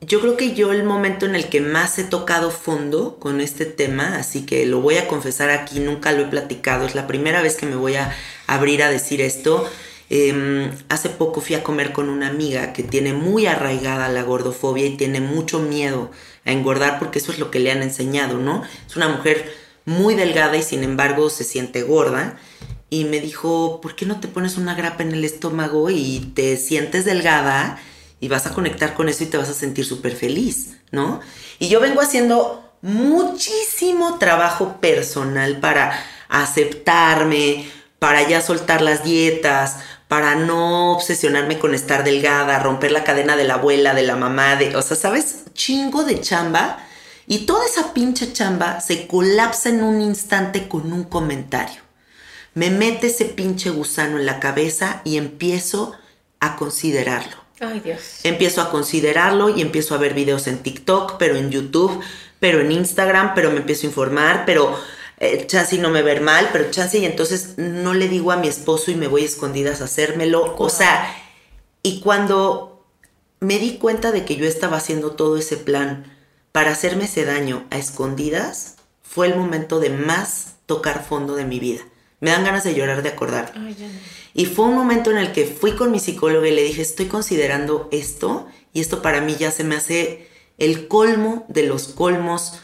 yo creo que yo el momento en el que más he tocado fondo con este tema, así que lo voy a confesar aquí, nunca lo he platicado, es la primera vez que me voy a abrir a decir esto. Em, hace poco fui a comer con una amiga que tiene muy arraigada la gordofobia y tiene mucho miedo a engordar porque eso es lo que le han enseñado, ¿no? Es una mujer muy delgada y sin embargo se siente gorda. Y me dijo, ¿por qué no te pones una grapa en el estómago y te sientes delgada? Y vas a conectar con eso y te vas a sentir súper feliz, ¿no? Y yo vengo haciendo muchísimo trabajo personal para aceptarme, para ya soltar las dietas, para no obsesionarme con estar delgada, romper la cadena de la abuela, de la mamá, de, o sea, ¿sabes? Chingo de chamba. Y toda esa pinche chamba se colapsa en un instante con un comentario. Me mete ese pinche gusano en la cabeza y empiezo a considerarlo. Ay, Dios. Empiezo a considerarlo y empiezo a ver videos en TikTok, pero en YouTube, pero en Instagram, pero me empiezo a informar, pero eh, chance no me ver mal, pero chance y entonces no le digo a mi esposo y me voy escondidas a hacérmelo. O sea, y cuando me di cuenta de que yo estaba haciendo todo ese plan para hacerme ese daño a escondidas, fue el momento de más tocar fondo de mi vida. Me dan ganas de llorar de acordar. Ay, ya no. Y fue un momento en el que fui con mi psicóloga y le dije, estoy considerando esto y esto para mí ya se me hace el colmo de los colmos,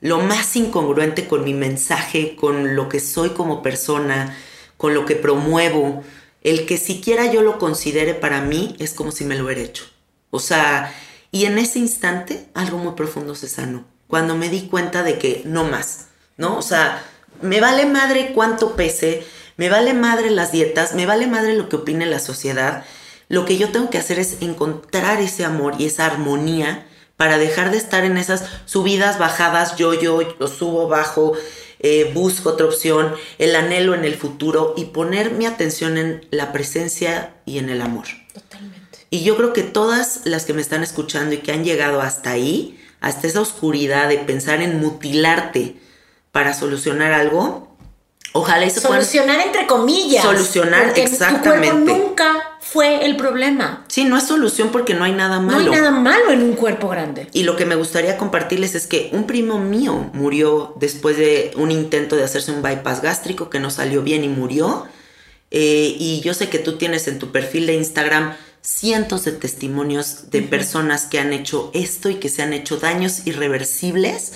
lo más incongruente con mi mensaje, con lo que soy como persona, con lo que promuevo. El que siquiera yo lo considere para mí es como si me lo hubiera hecho. O sea, y en ese instante algo muy profundo se sanó. Cuando me di cuenta de que no más, ¿no? O sea, me vale madre cuánto pese, me vale madre las dietas, me vale madre lo que opine la sociedad. Lo que yo tengo que hacer es encontrar ese amor y esa armonía para dejar de estar en esas subidas, bajadas, yo, yo, subo, bajo, eh, busco otra opción, el anhelo en el futuro y poner mi atención en la presencia y en el amor. Totalmente. Y yo creo que todas las que me están escuchando y que han llegado hasta ahí, hasta esa oscuridad de pensar en mutilarte para solucionar algo, ojalá eso puedan- Solucionar entre comillas. Solucionar, porque exactamente. Tu cuerpo nunca fue el problema. Sí, no es solución porque no hay nada No malo. hay nada malo en un cuerpo grande. Y lo que me gustaría compartirles es que un primo mío murió después de un intento de hacerse un bypass gástrico que no salió bien y murió. Eh, y yo sé que tú tienes en tu perfil de Instagram cientos de testimonios de personas que han hecho esto y que se han hecho daños irreversibles,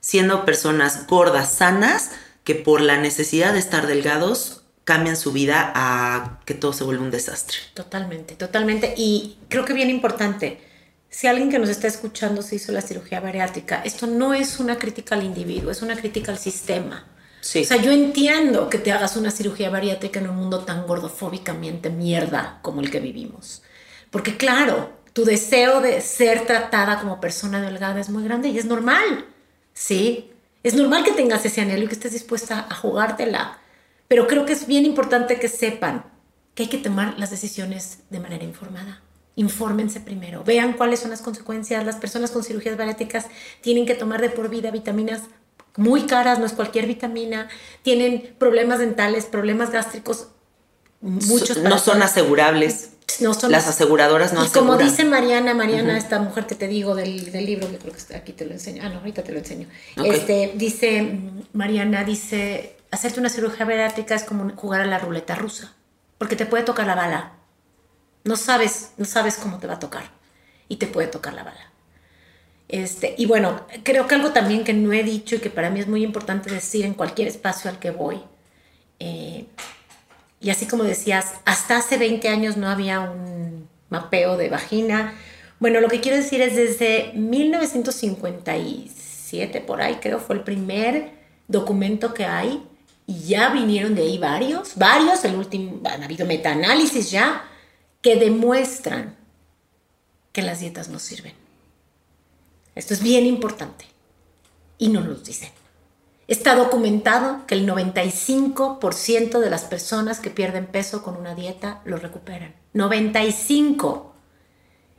siendo personas gordas, sanas, que por la necesidad de estar delgados cambian su vida a que todo se vuelve un desastre. Totalmente, totalmente. Y creo que bien importante, si alguien que nos está escuchando se hizo la cirugía bariátrica, esto no es una crítica al individuo, es una crítica al sistema. Sí. O sea, yo entiendo que te hagas una cirugía bariátrica en un mundo tan gordofóbicamente mierda como el que vivimos. Porque claro, tu deseo de ser tratada como persona delgada es muy grande y es normal. Sí, es normal que tengas ese anhelo y que estés dispuesta a jugártela. Pero creo que es bien importante que sepan que hay que tomar las decisiones de manera informada. Infórmense primero, vean cuáles son las consecuencias. Las personas con cirugías bariátricas tienen que tomar de por vida vitaminas muy caras, no es cualquier vitamina. Tienen problemas dentales, problemas gástricos, muchos. no son asegurables. No son Las aseguradoras no y como dice Mariana, Mariana, esta mujer que te digo del, del libro, que creo que aquí te lo enseño. Ah, no, ahorita te lo enseño. Este, dice, mm, Mariana dice, hacerte una cirugía bariátrica es como jugar a la ruleta rusa, porque te puede tocar la bala. No sabes, no sabes cómo te va a tocar y te puede tocar la bala. Este, y bueno, creo que algo también que no he dicho y que para mí es muy importante decir en cualquier espacio al que voy, eh, y así como decías, hasta hace 20 años no había un mapeo de vagina. Bueno, lo que quiero decir es desde 1957, por ahí creo, fue el primer documento que hay. Y ya vinieron de ahí varios, varios, el último, han habido metaanálisis ya, que demuestran que las dietas no sirven. Esto es bien importante. Y nos lo dicen. Está documentado que el 95% de las personas que pierden peso con una dieta lo recuperan. 95.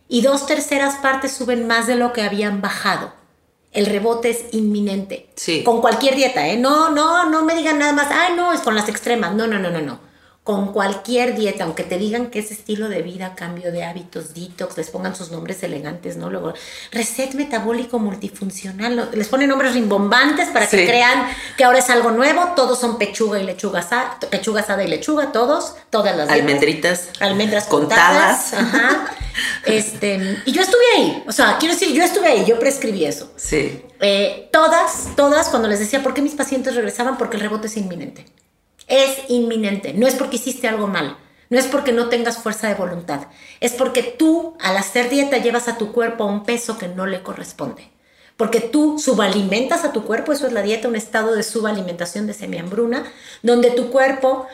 Y dos terceras partes suben más de lo que habían bajado. El rebote es inminente. Sí. Con cualquier dieta, ¿eh? No, no, no me digan nada más. Ay, no, es con las extremas. No, no, no, no, no. Con cualquier dieta, aunque te digan que es estilo de vida, cambio de hábitos, detox, les pongan sus nombres elegantes, ¿no? Luego, reset metabólico multifuncional, les ponen nombres rimbombantes para que Sí. crean que ahora es algo nuevo, todos son pechuga y lechuga asada, pechuga asada y lechuga, todos, todas las dietas. Almendritas. Almendras contadas. contadas. Ajá. Este, y yo estuve ahí, o sea, quiero decir, yo estuve ahí, yo prescribí eso. Sí. Eh, todas, todas, cuando les decía por qué mis pacientes regresaban, porque el rebote es inminente. Es inminente. No es porque hiciste algo mal. No es porque no tengas fuerza de voluntad. Es porque tú, al hacer dieta, llevas a tu cuerpo un peso que no le corresponde. Porque tú subalimentas a tu cuerpo, eso es la dieta, un estado de subalimentación de semihambruna, donde tu cuerpo,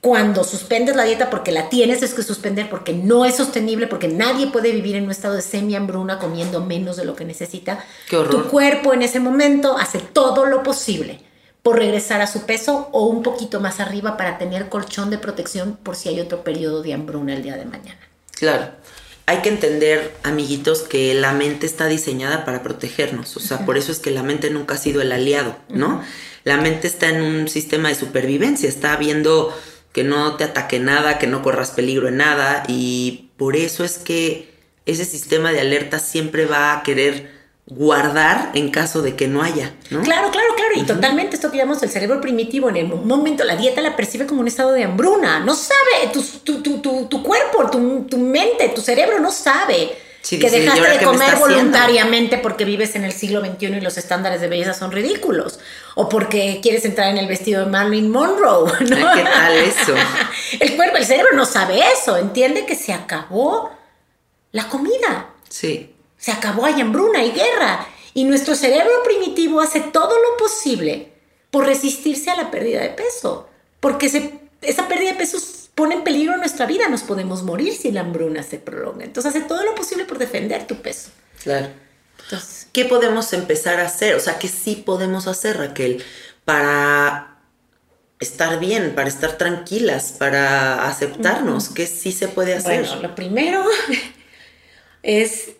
cuando suspendes la dieta, porque la tienes es que suspender, porque no es sostenible, porque nadie puede vivir en un estado de semihambruna comiendo menos de lo que necesita. Qué horror. Tu cuerpo en ese momento hace todo lo posible por regresar a su peso o un poquito más arriba para tener colchón de protección por si hay otro periodo de hambruna el día de mañana. Claro. Hay que entender, amiguitos, que la mente está diseñada para protegernos. O sea, por eso es que la mente nunca ha sido el aliado, ¿no? La mente está en un sistema de supervivencia, está viendo que no te ataque nada, que no corras peligro en nada. Y por eso es que ese sistema de alerta siempre va a querer guardar en caso de que no haya, ¿no? Claro, claro, claro. Y totalmente esto que llamamos el cerebro primitivo, en el momento la dieta la percibe como un estado de hambruna. No sabe, tu, tu, tu, tu, cuerpo, tu, tu mente, tu cerebro no sabe. Sí, que dice, ¿y dejaste de comer haciendo? voluntariamente porque vives en el siglo XXI y los estándares de belleza son ridículos. O porque quieres entrar en el vestido de Marilyn Monroe. ¿no? ¿qué tal eso? El cuerpo, el cerebro no sabe eso. Entiende que se acabó la comida. Sí. Se acabó, hay hambruna, hay guerra. Y nuestro cerebro primitivo hace todo lo posible por resistirse a la pérdida de peso. Porque se- esa pérdida de peso pone en peligro nuestra vida. Nos podemos morir si la hambruna se prolonga. Entonces hace todo lo posible por defender tu peso. Claro. Entonces, ¿Qué podemos empezar a hacer? O sea, ¿qué sí podemos hacer, Raquel, para estar bien, para estar tranquilas, para aceptarnos? ¿Qué sí se puede hacer? bueno, lo primero es,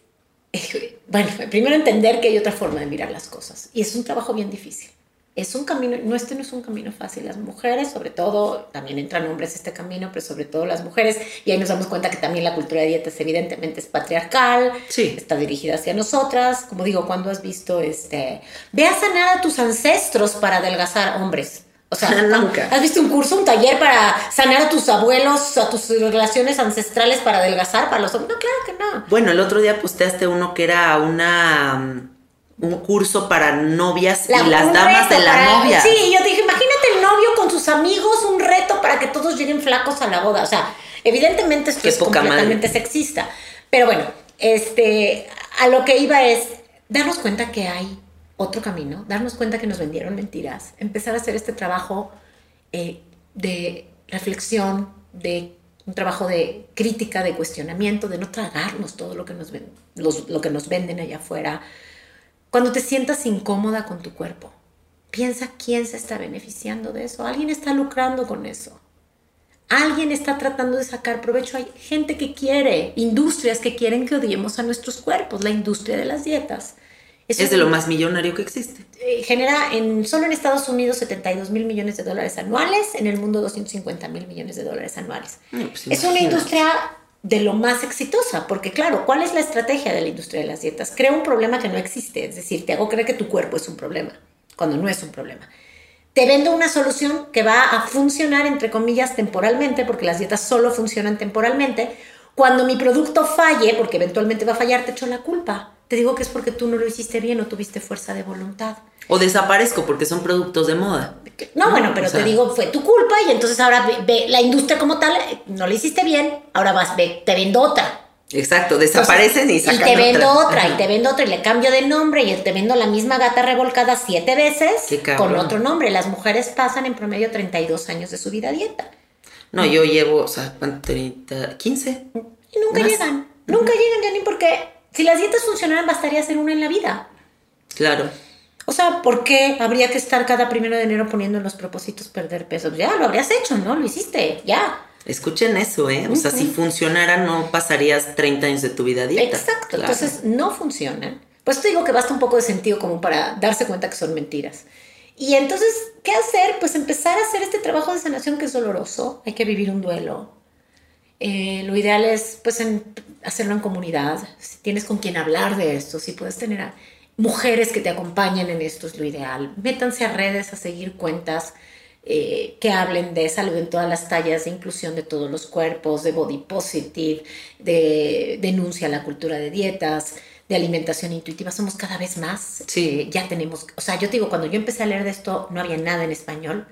bueno, primero entender que hay otra forma de mirar las cosas. Y es un trabajo bien difícil. Es un camino, no, este no es un camino fácil. Las mujeres, sobre todo, también entran hombres a este camino, pero sobre todo las mujeres, y ahí nos damos cuenta que también la cultura de dietas evidentemente es patriarcal, Sí. está dirigida hacia nosotras. Como digo, cuando has visto, este, ve a sanar a tus ancestros para adelgazar hombres. O sea, Nunca. ¿has visto un curso, un taller para sanar a tus abuelos, a tus relaciones ancestrales para adelgazar para los hombres? No, claro que no. Bueno, el otro día posteaste uno que era una mm, un curso para novias La- y las damas de la para- novia. Sí, y yo dije, imagínate el novio con sus amigos, un reto para que todos lleguen flacos a la boda. O sea, evidentemente esto Qué es completamente madre. sexista. Pero bueno, este, a lo que iba es darnos cuenta que hay otro camino, darnos cuenta que nos vendieron mentiras, empezar a hacer este trabajo eh, de reflexión, de un trabajo de crítica, de cuestionamiento, de no tragarnos todo lo que nos, lo que nos venden allá afuera. Cuando te sientas incómoda con tu cuerpo, piensa quién se está beneficiando de eso. Alguien está lucrando con eso. Alguien está tratando de sacar provecho. Hay gente que quiere, industrias que quieren que odiemos a nuestros cuerpos, la industria de las dietas. Eso Es de lo más millonario que existe. eh, genera en, solo en Estados Unidos 72 mil millones de dólares anuales, en el mundo 250 mil millones de dólares anuales. Mm, pues es una industria de lo más exitosa, porque claro, ¿cuál es la estrategia de la industria de las dietas? Crea un problema que no existe, es decir, te hago creer que tu cuerpo es un problema, cuando no es un problema. Te vendo una solución que va a funcionar, entre comillas, temporalmente, porque las dietas solo funcionan temporalmente. Cuando mi producto falle, porque eventualmente va a fallar, te echo la culpa. Te digo que es porque tú no lo hiciste bien o tuviste fuerza de voluntad. O desaparezco porque son productos de moda. No, bueno, pero o sea- te digo, fue tu culpa y entonces ahora ve, ve la industria como tal, no le hiciste bien, ahora vas, ve, te vendo otra. Exacto, desaparecen y Entonces, sacan te vendo otra, Ajá. y te vendo otra, y le cambio de nombre, y te vendo la misma gata revolcada siete veces con otro nombre. Las mujeres pasan en promedio 32 años de su vida a dieta. No, yo llevo, o sea, ¿cuánto? 30, 15. Y nunca llegan. Nunca llegan, ya ni porque si las dietas funcionaran, bastaría hacer una en la vida. Claro. O sea, ¿por qué habría que estar cada primero de enero poniendo en los propósitos perder peso? Ya lo habrías hecho, ¿no? Lo hiciste, ya. Escuchen eso, ¿eh? O sea, si funcionara, no pasarías 30 años de tu vida a dieta. Exacto, Claro. entonces no funcionan. Pues te digo que basta un poco de sentido como para darse cuenta que son mentiras. Y entonces, ¿qué hacer? Pues empezar a hacer este trabajo de sanación que es doloroso, hay que vivir un duelo. Eh, lo ideal es pues hacerlo en comunidad, si tienes con quien hablar de esto, si puedes tener a mujeres que te acompañen en esto es lo ideal. Métanse a redes a seguir cuentas eh, que hablen de salud en todas las tallas, de inclusión de todos los cuerpos, de body positive, de denuncia a la cultura de dietas, de alimentación intuitiva. Somos cada vez más. Sí. ya tenemos, o sea, yo digo, cuando yo empecé a leer de esto no había nada en español.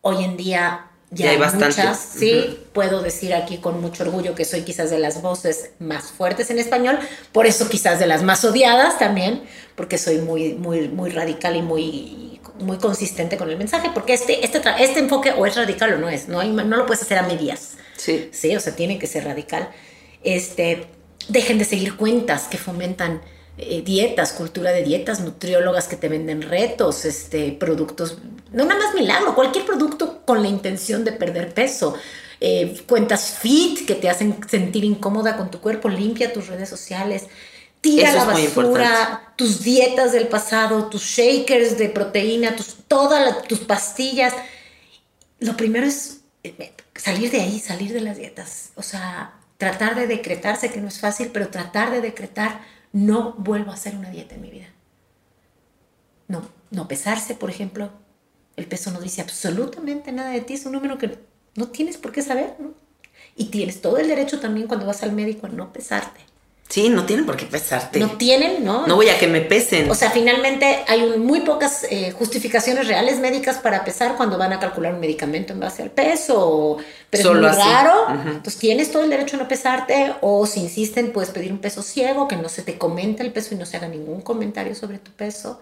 Hoy en día ya, hay, muchas, sí, puedo decir aquí con mucho orgullo que soy quizás de las voces más fuertes en español, por eso quizás de las más odiadas también, porque soy muy, muy, muy radical y muy, muy consistente con el mensaje, porque este, este, este enfoque o es radical o no es, no, hay, no lo puedes hacer a medias. Sí. Sí, o sea, tiene que ser radical. Este, dejen de seguir cuentas que fomentan eh, dietas, cultura de dietas, nutriólogas que te venden retos, este, productos, no nada más milagro, cualquier producto con la intención de perder peso. Eh, cuentas fit que te hacen sentir incómoda con tu cuerpo, limpia tus redes sociales, tira la basura, tus dietas del pasado, tus shakers de proteína, tus, todas tus pastillas. Lo primero es eh, salir de ahí, salir de las dietas. O sea, tratar de decretarse, que no es fácil, pero tratar de decretar, no vuelvo a hacer una dieta en mi vida. No, no pesarse, por ejemplo. El peso no dice absolutamente nada de ti, es un número que no tienes por qué saber, ¿no? Y tienes todo el derecho también cuando vas al médico a no pesarte. Sí, no tienen por qué pesarte. No tienen, ¿no? No voy a que me pesen. O sea, finalmente hay muy pocas eh, justificaciones reales médicas para pesar cuando van a calcular un medicamento en base al peso. Pero es muy raro. Entonces tienes todo el derecho a no pesarte o si insisten puedes pedir un peso ciego, que no se te comente el peso y no se haga ningún comentario sobre tu peso.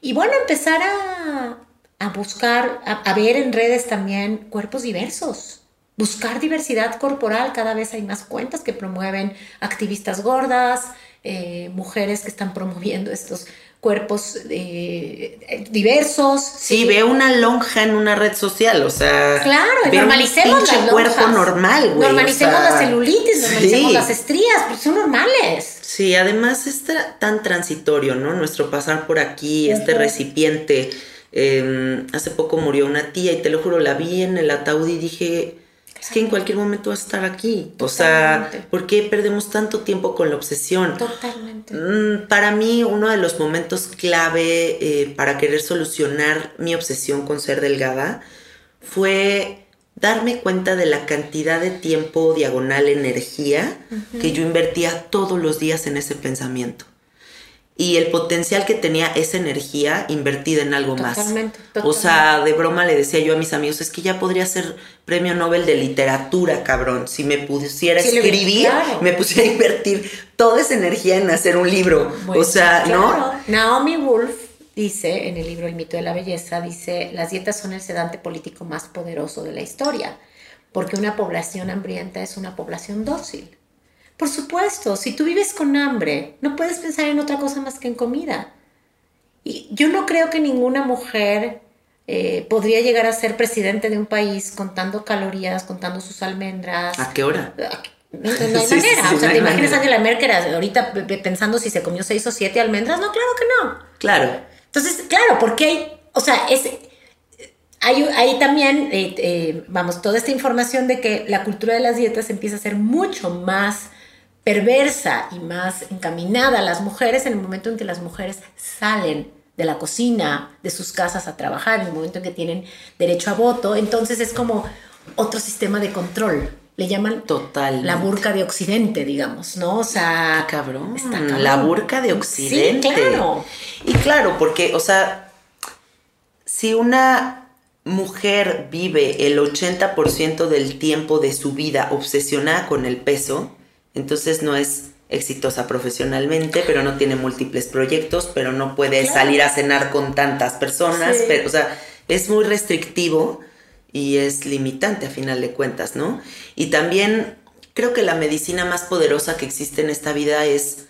Y bueno, empezar a, a buscar, a ver en redes también cuerpos diversos buscar diversidad corporal. Cada vez hay más cuentas que promueven activistas gordas, eh, mujeres que están promoviendo estos cuerpos eh, diversos. Sí, ve una lonja en una red social, o sea. Claro, normalicemos un cuerpo normal, güey. Normalicemos la celulitis, normalicemos las estrías, porque son normales. Sí, además es tan transitorio, ¿no? Nuestro pasar por aquí, este recipiente. Em, hace poco murió una tía y te lo juro, la vi en el ataúd y dije, es que en cualquier momento vas a estar aquí. O sea, ¿por qué perdemos tanto tiempo con la obsesión? Totalmente. Mm, para mí, uno de los momentos clave eh, para querer solucionar mi obsesión con ser delgada fue darme cuenta de la cantidad de tiempo, diagonal, energía que yo invertía todos los días en ese pensamiento y el potencial que tenía esa energía invertida en algo más. O sea, de broma le decía yo a mis amigos, es que ya podría ser premio Nobel de literatura, cabrón. Si me pusiera a escribir, me pusiera a invertir toda esa energía en hacer un libro. o sea, ¿no? Naomi Wolf dice en el libro El mito de la belleza, dice, las dietas son el sedante político más poderoso de la historia, porque una población hambrienta es una población dócil. Por supuesto, si tú vives con hambre, no puedes pensar en otra cosa más que en comida. Y yo no creo que ninguna mujer eh, podría llegar a ser presidente de un país contando calorías, contando sus almendras. ¿A qué hora? No, hay manera. o sea, ¿te imaginas a Angela Merkel ahorita pensando si se comió seis o siete almendras? No, claro que no. Claro. Entonces, claro, porque hay, o sea, es, hay, también, eh, eh, vamos, toda esta información de que la cultura de las dietas empieza a ser mucho más perversa y más encaminada a las mujeres en el momento en que las mujeres salen de la cocina, de sus casas a trabajar, en el momento en que tienen derecho a voto. Entonces es como otro sistema de control. Le llaman Total. la burca de Occidente, digamos, ¿no? O sea, cabrón. La burca de Occidente. Sí, claro. Y claro, porque, o sea, si una mujer vive el 80% del tiempo de su vida obsesionada con el peso, entonces no es exitosa profesionalmente, pero no tiene múltiples proyectos, pero no puede salir a cenar con tantas personas, pero, o sea, es muy restrictivo y es limitante a final de cuentas, ¿no? Y también creo que la medicina más poderosa que existe en esta vida es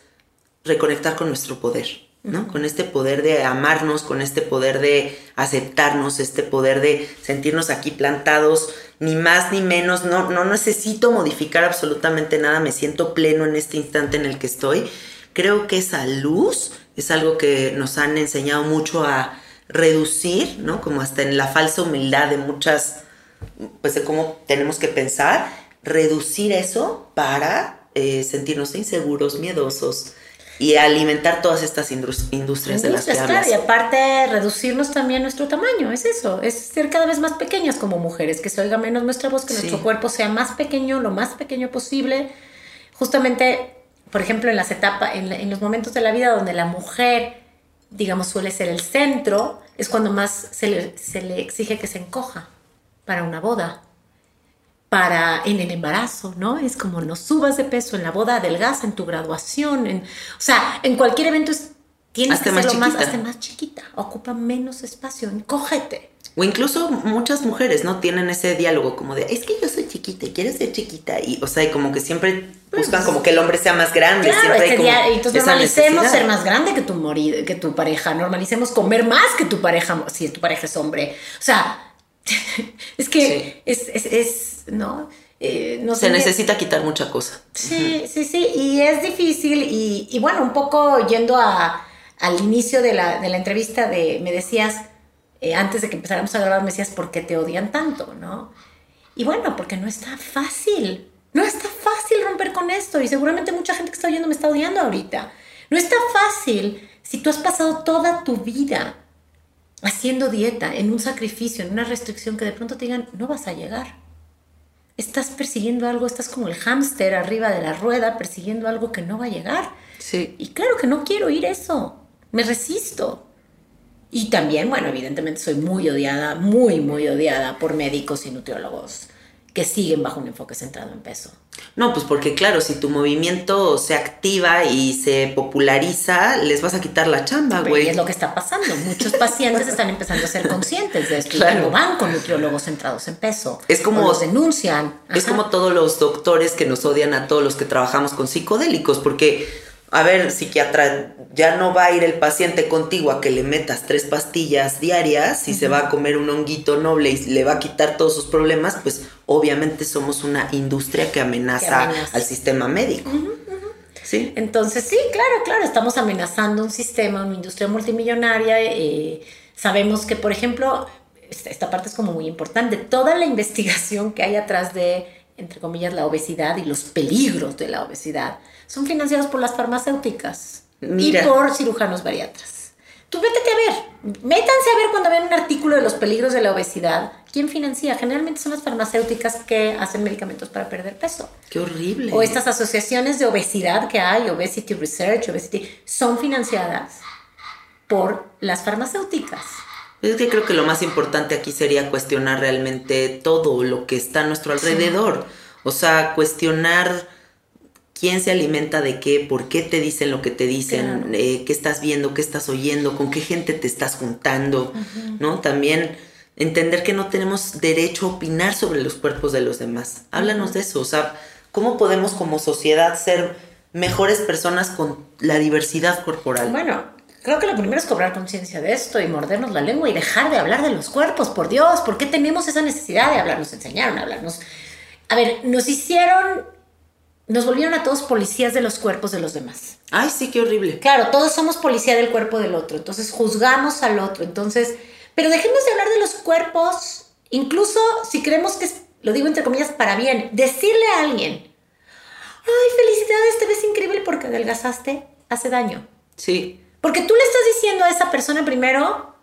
reconectar con nuestro poder. ¿no? Con este poder de amarnos, con este poder de aceptarnos, este poder de sentirnos aquí plantados, ni más ni menos, no, no necesito modificar absolutamente nada, me siento pleno en este instante en el que estoy. Creo que esa luz es algo que nos han enseñado mucho a, reducir, ¿no? Como hasta en la falsa humildad de muchas, pues de cómo tenemos que pensar, reducir eso para eh, sentirnos inseguros, miedosos y alimentar todas estas industrias de las que hablas. y aparte reducirnos también nuestro tamaño, es eso, es ser cada vez más pequeñas como mujeres, que se oiga menos nuestra voz, que nuestro cuerpo sea más pequeño, lo más pequeño posible. Justamente, por ejemplo, en las etapas, en, en los momentos de la vida donde la mujer, digamos, suele ser el centro, es cuando más se le, se le exige que se encoja para una boda para en el embarazo, ¿no? Es como no subas de peso en la boda, adelgaza en tu graduación, en, o sea, en cualquier evento es, tienes que más más, hasta más chiquita, ocupa menos espacio, encógete. O incluso muchas mujeres, ¿no? Tienen ese diálogo como de, es que yo soy chiquita y quieres ser chiquita. Y, o sea, y como que siempre buscan como que el hombre sea más grande. Claro, siempre día, entonces normalicemos ser más grande que tu, marido, que tu pareja. Normalicemos comer más que tu pareja, si tu pareja es hombre. O sea, es que es, es, es, ¿no? Eh, no Se necesita quitar mucha cosa. Sí, sí, sí, y es difícil y, y bueno, un poco yendo a, al inicio de la, de la, entrevista, de, me decías, eh, antes de que empezáramos a grabar, me decías, ¿por qué te odian tanto? ¿no? Y bueno, porque no está fácil, no está fácil romper con esto y seguramente mucha gente que está oyendo me está odiando ahorita. No está fácil si tú has pasado toda tu vida haciendo dieta, en un sacrificio, en una restricción que de pronto te digan, no vas a llegar. Estás persiguiendo algo, estás como el hámster arriba de la rueda, persiguiendo algo que no va a llegar. Sí. Y claro que no quiero ir eso, me resisto. Y también, bueno, evidentemente soy muy odiada, muy, muy odiada por médicos y nutriólogos que siguen bajo un enfoque centrado en peso. No, pues porque claro, si tu movimiento se activa y se populariza, les vas a quitar la chamba, güey. Y es lo que está pasando. Muchos pacientes están empezando a ser conscientes de esto claro. y van con nutriólogos centrados en peso. Es como los denuncian. Es como todos los doctores que nos odian a todos los que trabajamos con psicodélicos, porque a ver, psiquiatra, ya no va a ir el paciente contigo a que le metas tres pastillas diarias y se va a comer un honguito noble y le va a quitar todos sus problemas, pues obviamente somos una industria que amenaza, al sistema médico. ¿Sí? Entonces, sí, claro, claro, estamos amenazando un sistema, una industria multimillonaria. Eh, sabemos que, por ejemplo, esta, esta parte es como muy importante, toda la investigación que hay atrás de, entre comillas, la obesidad y los peligros de la obesidad son financiados por las farmacéuticas y por cirujanos bariatras. Tú vétete a ver, métanse a ver cuando ven un artículo de los peligros de la obesidad. ¿Quién financia? Generalmente son las farmacéuticas que hacen medicamentos para perder peso. Qué horrible. O estas asociaciones de obesidad que hay, Obesity Research, Obesity, son financiadas por las farmacéuticas. Es que creo que lo más importante aquí sería cuestionar realmente todo lo que está a nuestro alrededor. O sea, cuestionar quién se alimenta de qué, por qué te dicen lo que te dicen, eh, qué estás viendo, qué estás oyendo, con qué gente te estás juntando, ¿no? También entender que no tenemos derecho a opinar sobre los cuerpos de los demás. Háblanos de eso, o sea, ¿cómo podemos como sociedad ser mejores personas con la diversidad corporal? Bueno, creo que lo primero es cobrar conciencia de esto y mordernos la lengua y dejar de hablar de los cuerpos, por Dios, ¿por qué tenemos esa necesidad de hablar? Nos enseñaron a hablarnos. A ver, nos hicieron nos volvieron a todos policías de los cuerpos de los demás. Ay, sí, qué horrible. Claro, todos somos policía del cuerpo del otro, entonces juzgamos al otro, entonces, pero dejemos de hablar de los cuerpos, incluso si creemos que es, lo digo entre comillas, para bien, decirle a alguien, ay, felicidades, te ves increíble porque adelgazaste, hace daño. Sí. Porque tú le estás diciendo a esa persona primero,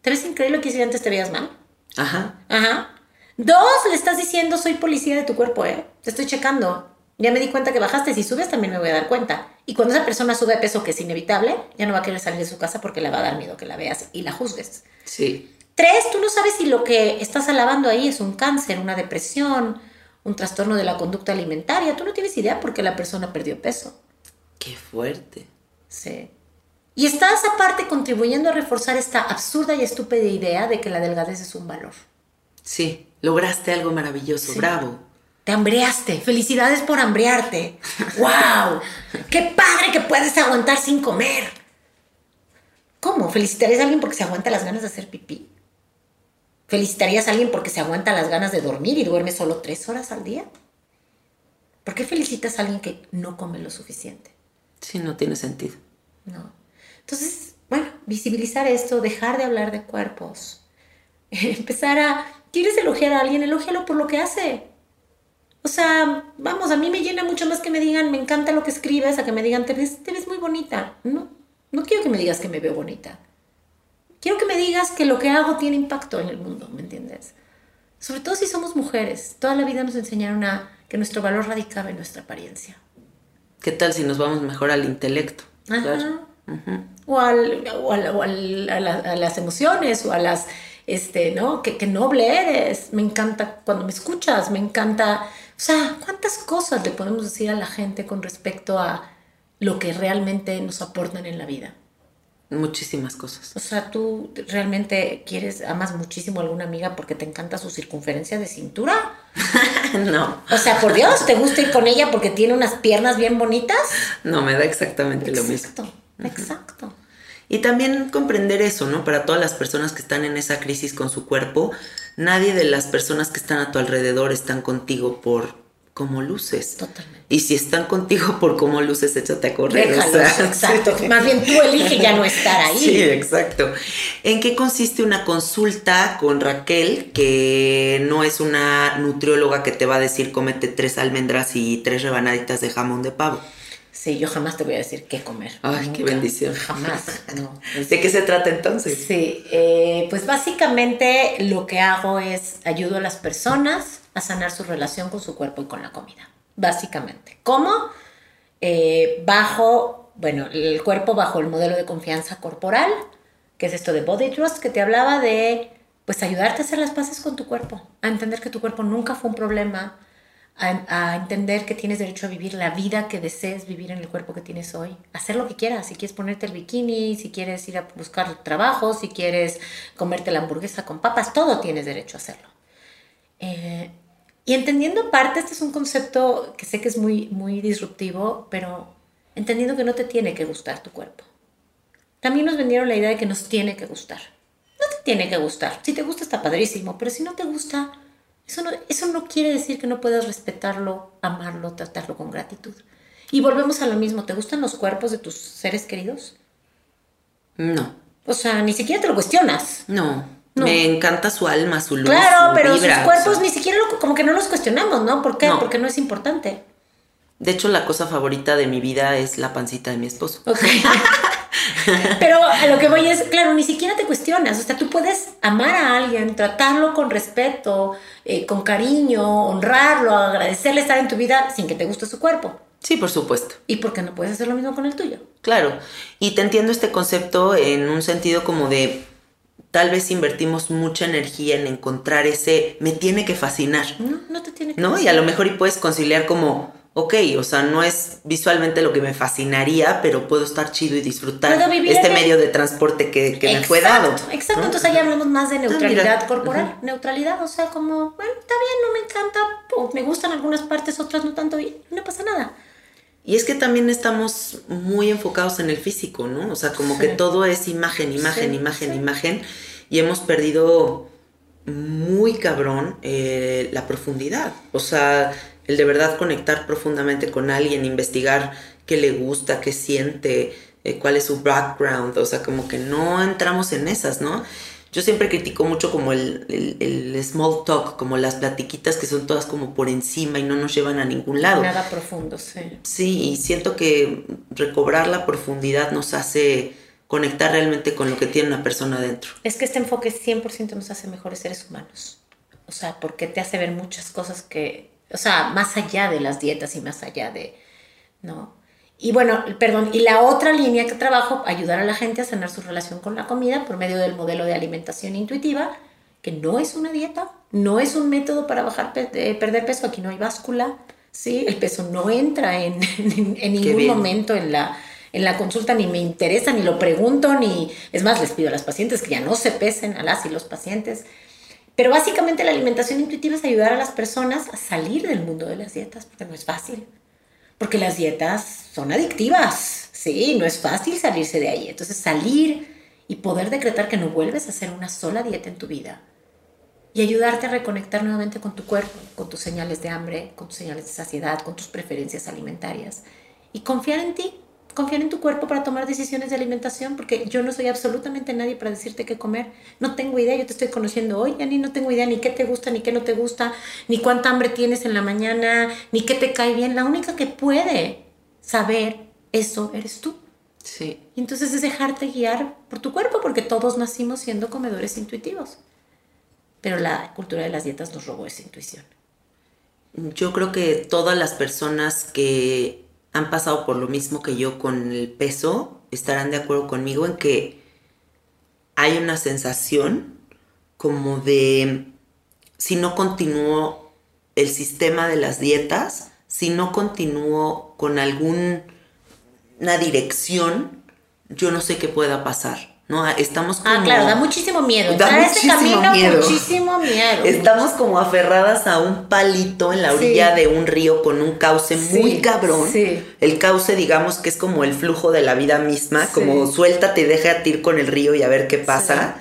te ves increíble que si antes te veías mal. Ajá. Ajá. Dos, le estás diciendo, soy policía de tu cuerpo, ¿eh? Te estoy checando. Ya me di cuenta que bajaste, si subes también me voy a dar cuenta. Y cuando esa persona sube de peso, que es inevitable, ya no va a querer salir de su casa porque le va a dar miedo que la veas y la juzgues. Sí. Tres, tú no sabes si lo que estás alabando ahí es un cáncer, una depresión, un trastorno de la conducta alimentaria. Tú no tienes idea por qué la persona perdió peso. Qué fuerte. Sí. Y estás aparte contribuyendo a reforzar esta absurda y estúpida idea de que la delgadez es un valor. Sí, lograste algo maravilloso, bravo. Te hambreaste. Felicidades por hambrearte. ¡Wow! ¡Qué padre que puedes aguantar sin comer! ¿Cómo? ¿Felicitarías a alguien porque se aguanta las ganas de hacer pipí? ¿Felicitarías a alguien porque se aguanta las ganas de dormir y duerme solo tres horas al día? ¿Por qué felicitas a alguien que no come lo suficiente? Sí, no tiene sentido. No. Entonces, bueno, visibilizar esto, dejar de hablar de cuerpos, empezar a, ¿quieres elogiar a alguien? Elógialo por lo que hace. O sea, vamos, a mí me llena mucho más que me digan, me encanta lo que escribes, a que me digan, te ves, te ves muy bonita. No, no quiero que me digas que me veo bonita. Quiero que me digas que lo que hago tiene impacto en el mundo, ¿me entiendes? Sobre todo si somos mujeres. Toda la vida nos enseñaron a que nuestro valor radicaba en nuestra apariencia. ¿Qué tal si nos vamos mejor al intelecto? Ajá. O, al, o, al, o al, a, la, a, las emociones o a las, este, ¿no? Que, que noble eres. Me encanta cuando me escuchas, me encanta. O sea, ¿cuántas cosas le podemos decir a la gente con respecto a lo que realmente nos aportan en la vida? Muchísimas cosas. O sea, tú realmente quieres, amas muchísimo a alguna amiga porque te encanta su circunferencia de cintura. no. O sea, por Dios, ¿te gusta ir con ella porque tiene unas piernas bien bonitas? No, me da exactamente exacto, lo mismo. Exacto, exacto. Y también comprender eso, ¿no? Para todas las personas que están en esa crisis con su cuerpo, nadie de las personas que están a tu alrededor están contigo por cómo luces. Totalmente. Y si están contigo por cómo luces, échate a correr. Déjalos, o sea, exacto. Sí. Más bien tú eliges ya no estar ahí. Sí, exacto. ¿En qué consiste una consulta con Raquel, que no es una nutrióloga que te va a decir cómete tres almendras y tres rebanaditas de jamón de pavo? Sí, yo jamás te voy a decir qué comer. Ay, Nunca. qué bendición. Jamás, no. ¿De qué se trata entonces? Sí, eh, pues básicamente lo que hago es ayudo a las personas a sanar su relación con su cuerpo y con la comida. Básicamente. ¿Cómo? Eh, bajo, bueno, el cuerpo bajo el modelo de confianza corporal, que es esto de Body Trust, que te hablaba de, pues, ayudarte a hacer las paces con tu cuerpo, a entender que tu cuerpo nunca fue un problema, a, a, entender que tienes derecho a vivir la vida que desees vivir en el cuerpo que tienes hoy. Hacer lo que quieras, si quieres ponerte el bikini, si quieres ir a buscar trabajo, si quieres comerte la hamburguesa con papas, todo tienes derecho a hacerlo. Eh, y entendiendo parte, este es un concepto que sé que es muy, muy disruptivo, pero entendiendo que no te tiene que gustar tu cuerpo. También nos vendieron la idea de que nos tiene que gustar. No te tiene que gustar. Si te gusta está padrísimo, pero si no te gusta, eso no, eso no quiere decir que no puedas respetarlo, amarlo, tratarlo con gratitud. Y volvemos a lo mismo, ¿te gustan los cuerpos de tus seres queridos? No. O sea, ni siquiera te lo cuestionas. No. No. Me encanta su alma, su luz. Claro, su pero vibra, sus cuerpos o sea, ni siquiera lo, como que no los cuestionamos, ¿no? ¿Por qué? No. Porque no es importante. De hecho, la cosa favorita de mi vida es la pancita de mi esposo. Ok. pero a lo que voy es, claro, ni siquiera te cuestionas. O sea, tú puedes amar a alguien, tratarlo con respeto, eh, con cariño, honrarlo, agradecerle estar en tu vida sin que te guste su cuerpo. Sí, por supuesto. ¿Y por qué no puedes hacer lo mismo con el tuyo? Claro. Y te entiendo este concepto en un sentido como de tal vez invertimos mucha energía en encontrar ese me tiene que fascinar. No, no te tiene que ¿No? Y a lo mejor y puedes conciliar como, ok, o sea, no es visualmente lo que me fascinaría, pero puedo estar chido y disfrutar este el- medio de transporte que, que me fue dado. Exacto, ¿no? entonces ahí hablamos más de neutralidad mira. corporal. Neutralidad, o sea, como, bueno, está bien, no me encanta, o me gustan algunas partes, otras no tanto, y no pasa nada. Y es que también estamos muy enfocados en el físico, ¿no? O sea, como Sí. que todo es imagen, imagen, Sí, imagen, sí. imagen. Y hemos perdido muy cabrón eh, la profundidad. O sea, el de verdad conectar profundamente con alguien, investigar qué le gusta, qué siente, eh, cuál es su background. O sea, como que no entramos en esas, ¿no? Yo siempre critico mucho como el, el- el small talk, como las platiquitas que son todas como por encima y no nos llevan a ningún lado. Nada profundo, sí. Sí, y siento que recobrar la profundidad nos hace conectar realmente con lo que tiene una persona dentro. Es que este enfoque 100% nos hace mejores seres humanos. O sea, porque te hace ver muchas cosas que, o sea, más allá de las dietas y más allá de, ¿no? Y bueno, perdón, y la otra línea que trabajo, ayudar a la gente a sanar su relación con la comida por medio del modelo de alimentación intuitiva, que no es una dieta, no es un método para bajar, eh, perder peso, aquí no hay báscula, ¿sí? El peso no entra en, en- en ningún momento en la, en la consulta, ni me interesa, ni lo pregunto, ni... Es más, les pido a las pacientes que ya no se pesen, a las y los pacientes. Pero básicamente la alimentación intuitiva es ayudar a las personas a salir del mundo de las dietas, porque no es fácil. Porque las dietas son adictivas, sí, no es fácil salirse de ahí. Entonces salir y poder decretar que no vuelves a hacer una sola dieta en tu vida y ayudarte a reconectar nuevamente con tu cuerpo, con tus señales de hambre, con tus señales de saciedad, con tus preferencias alimentarias y confiar en ti, confiar en tu cuerpo para tomar decisiones de alimentación, porque yo no soy absolutamente nadie para decirte qué comer. No tengo idea, yo te estoy conociendo hoy, ni no tengo idea ni qué te gusta, ni qué no te gusta, ni cuánta hambre tienes en la mañana, ni qué te cae bien. La única que puede saber eso eres tú. Sí. Y entonces es dejarte guiar por tu cuerpo, porque todos nacimos siendo comedores intuitivos. Pero la cultura de las dietas nos robó esa intuición. Yo creo que todas las personas que han pasado por lo mismo que yo con el peso estarán de acuerdo conmigo en que hay una sensación como de si no continúo el sistema de las dietas, si no continúo con alguna dirección, yo no sé qué pueda pasar. ¿No? Estamos como... Ah, claro, da muchísimo miedo. Da este muchísimo camino, miedo. muchísimo miedo. Estamos como aferradas a un palito en la orilla Sí. de un río con un cauce muy cabrón. sí. El cauce, digamos que es como el flujo de la vida misma, como suéltate déjate ir con el río y a ver qué pasa.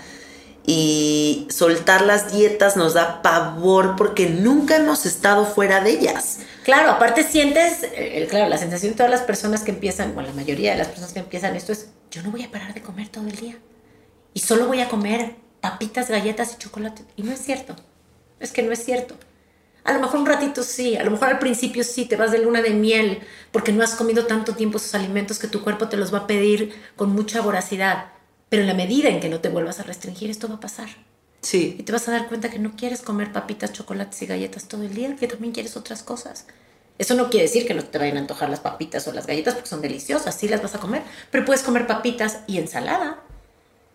Y soltar las dietas nos da pavor porque nunca hemos estado fuera de ellas. Claro, aparte sientes, eh, claro, la sensación de todas las personas que empiezan, o la mayoría de las personas que empiezan esto es, yo no voy a parar de comer todo el día. Y solo voy a comer papitas, galletas y chocolate. Y no es cierto. Es que no es cierto. A lo mejor un ratito sí, a lo mejor al principio sí, te vas de luna de miel porque no has comido tanto tiempo esos alimentos que tu cuerpo te los va a pedir con mucha voracidad. Pero en la medida en que no te vuelvas a restringir, esto va a pasar. Y Sí. te vas a dar cuenta que no quieres comer papitas, chocolates y galletas todo el día, que también quieres otras cosas. Eso no quiere decir que no te vayan a antojar las papitas o las galletas porque son deliciosas, sí las vas a comer, pero puedes comer papitas y ensalada,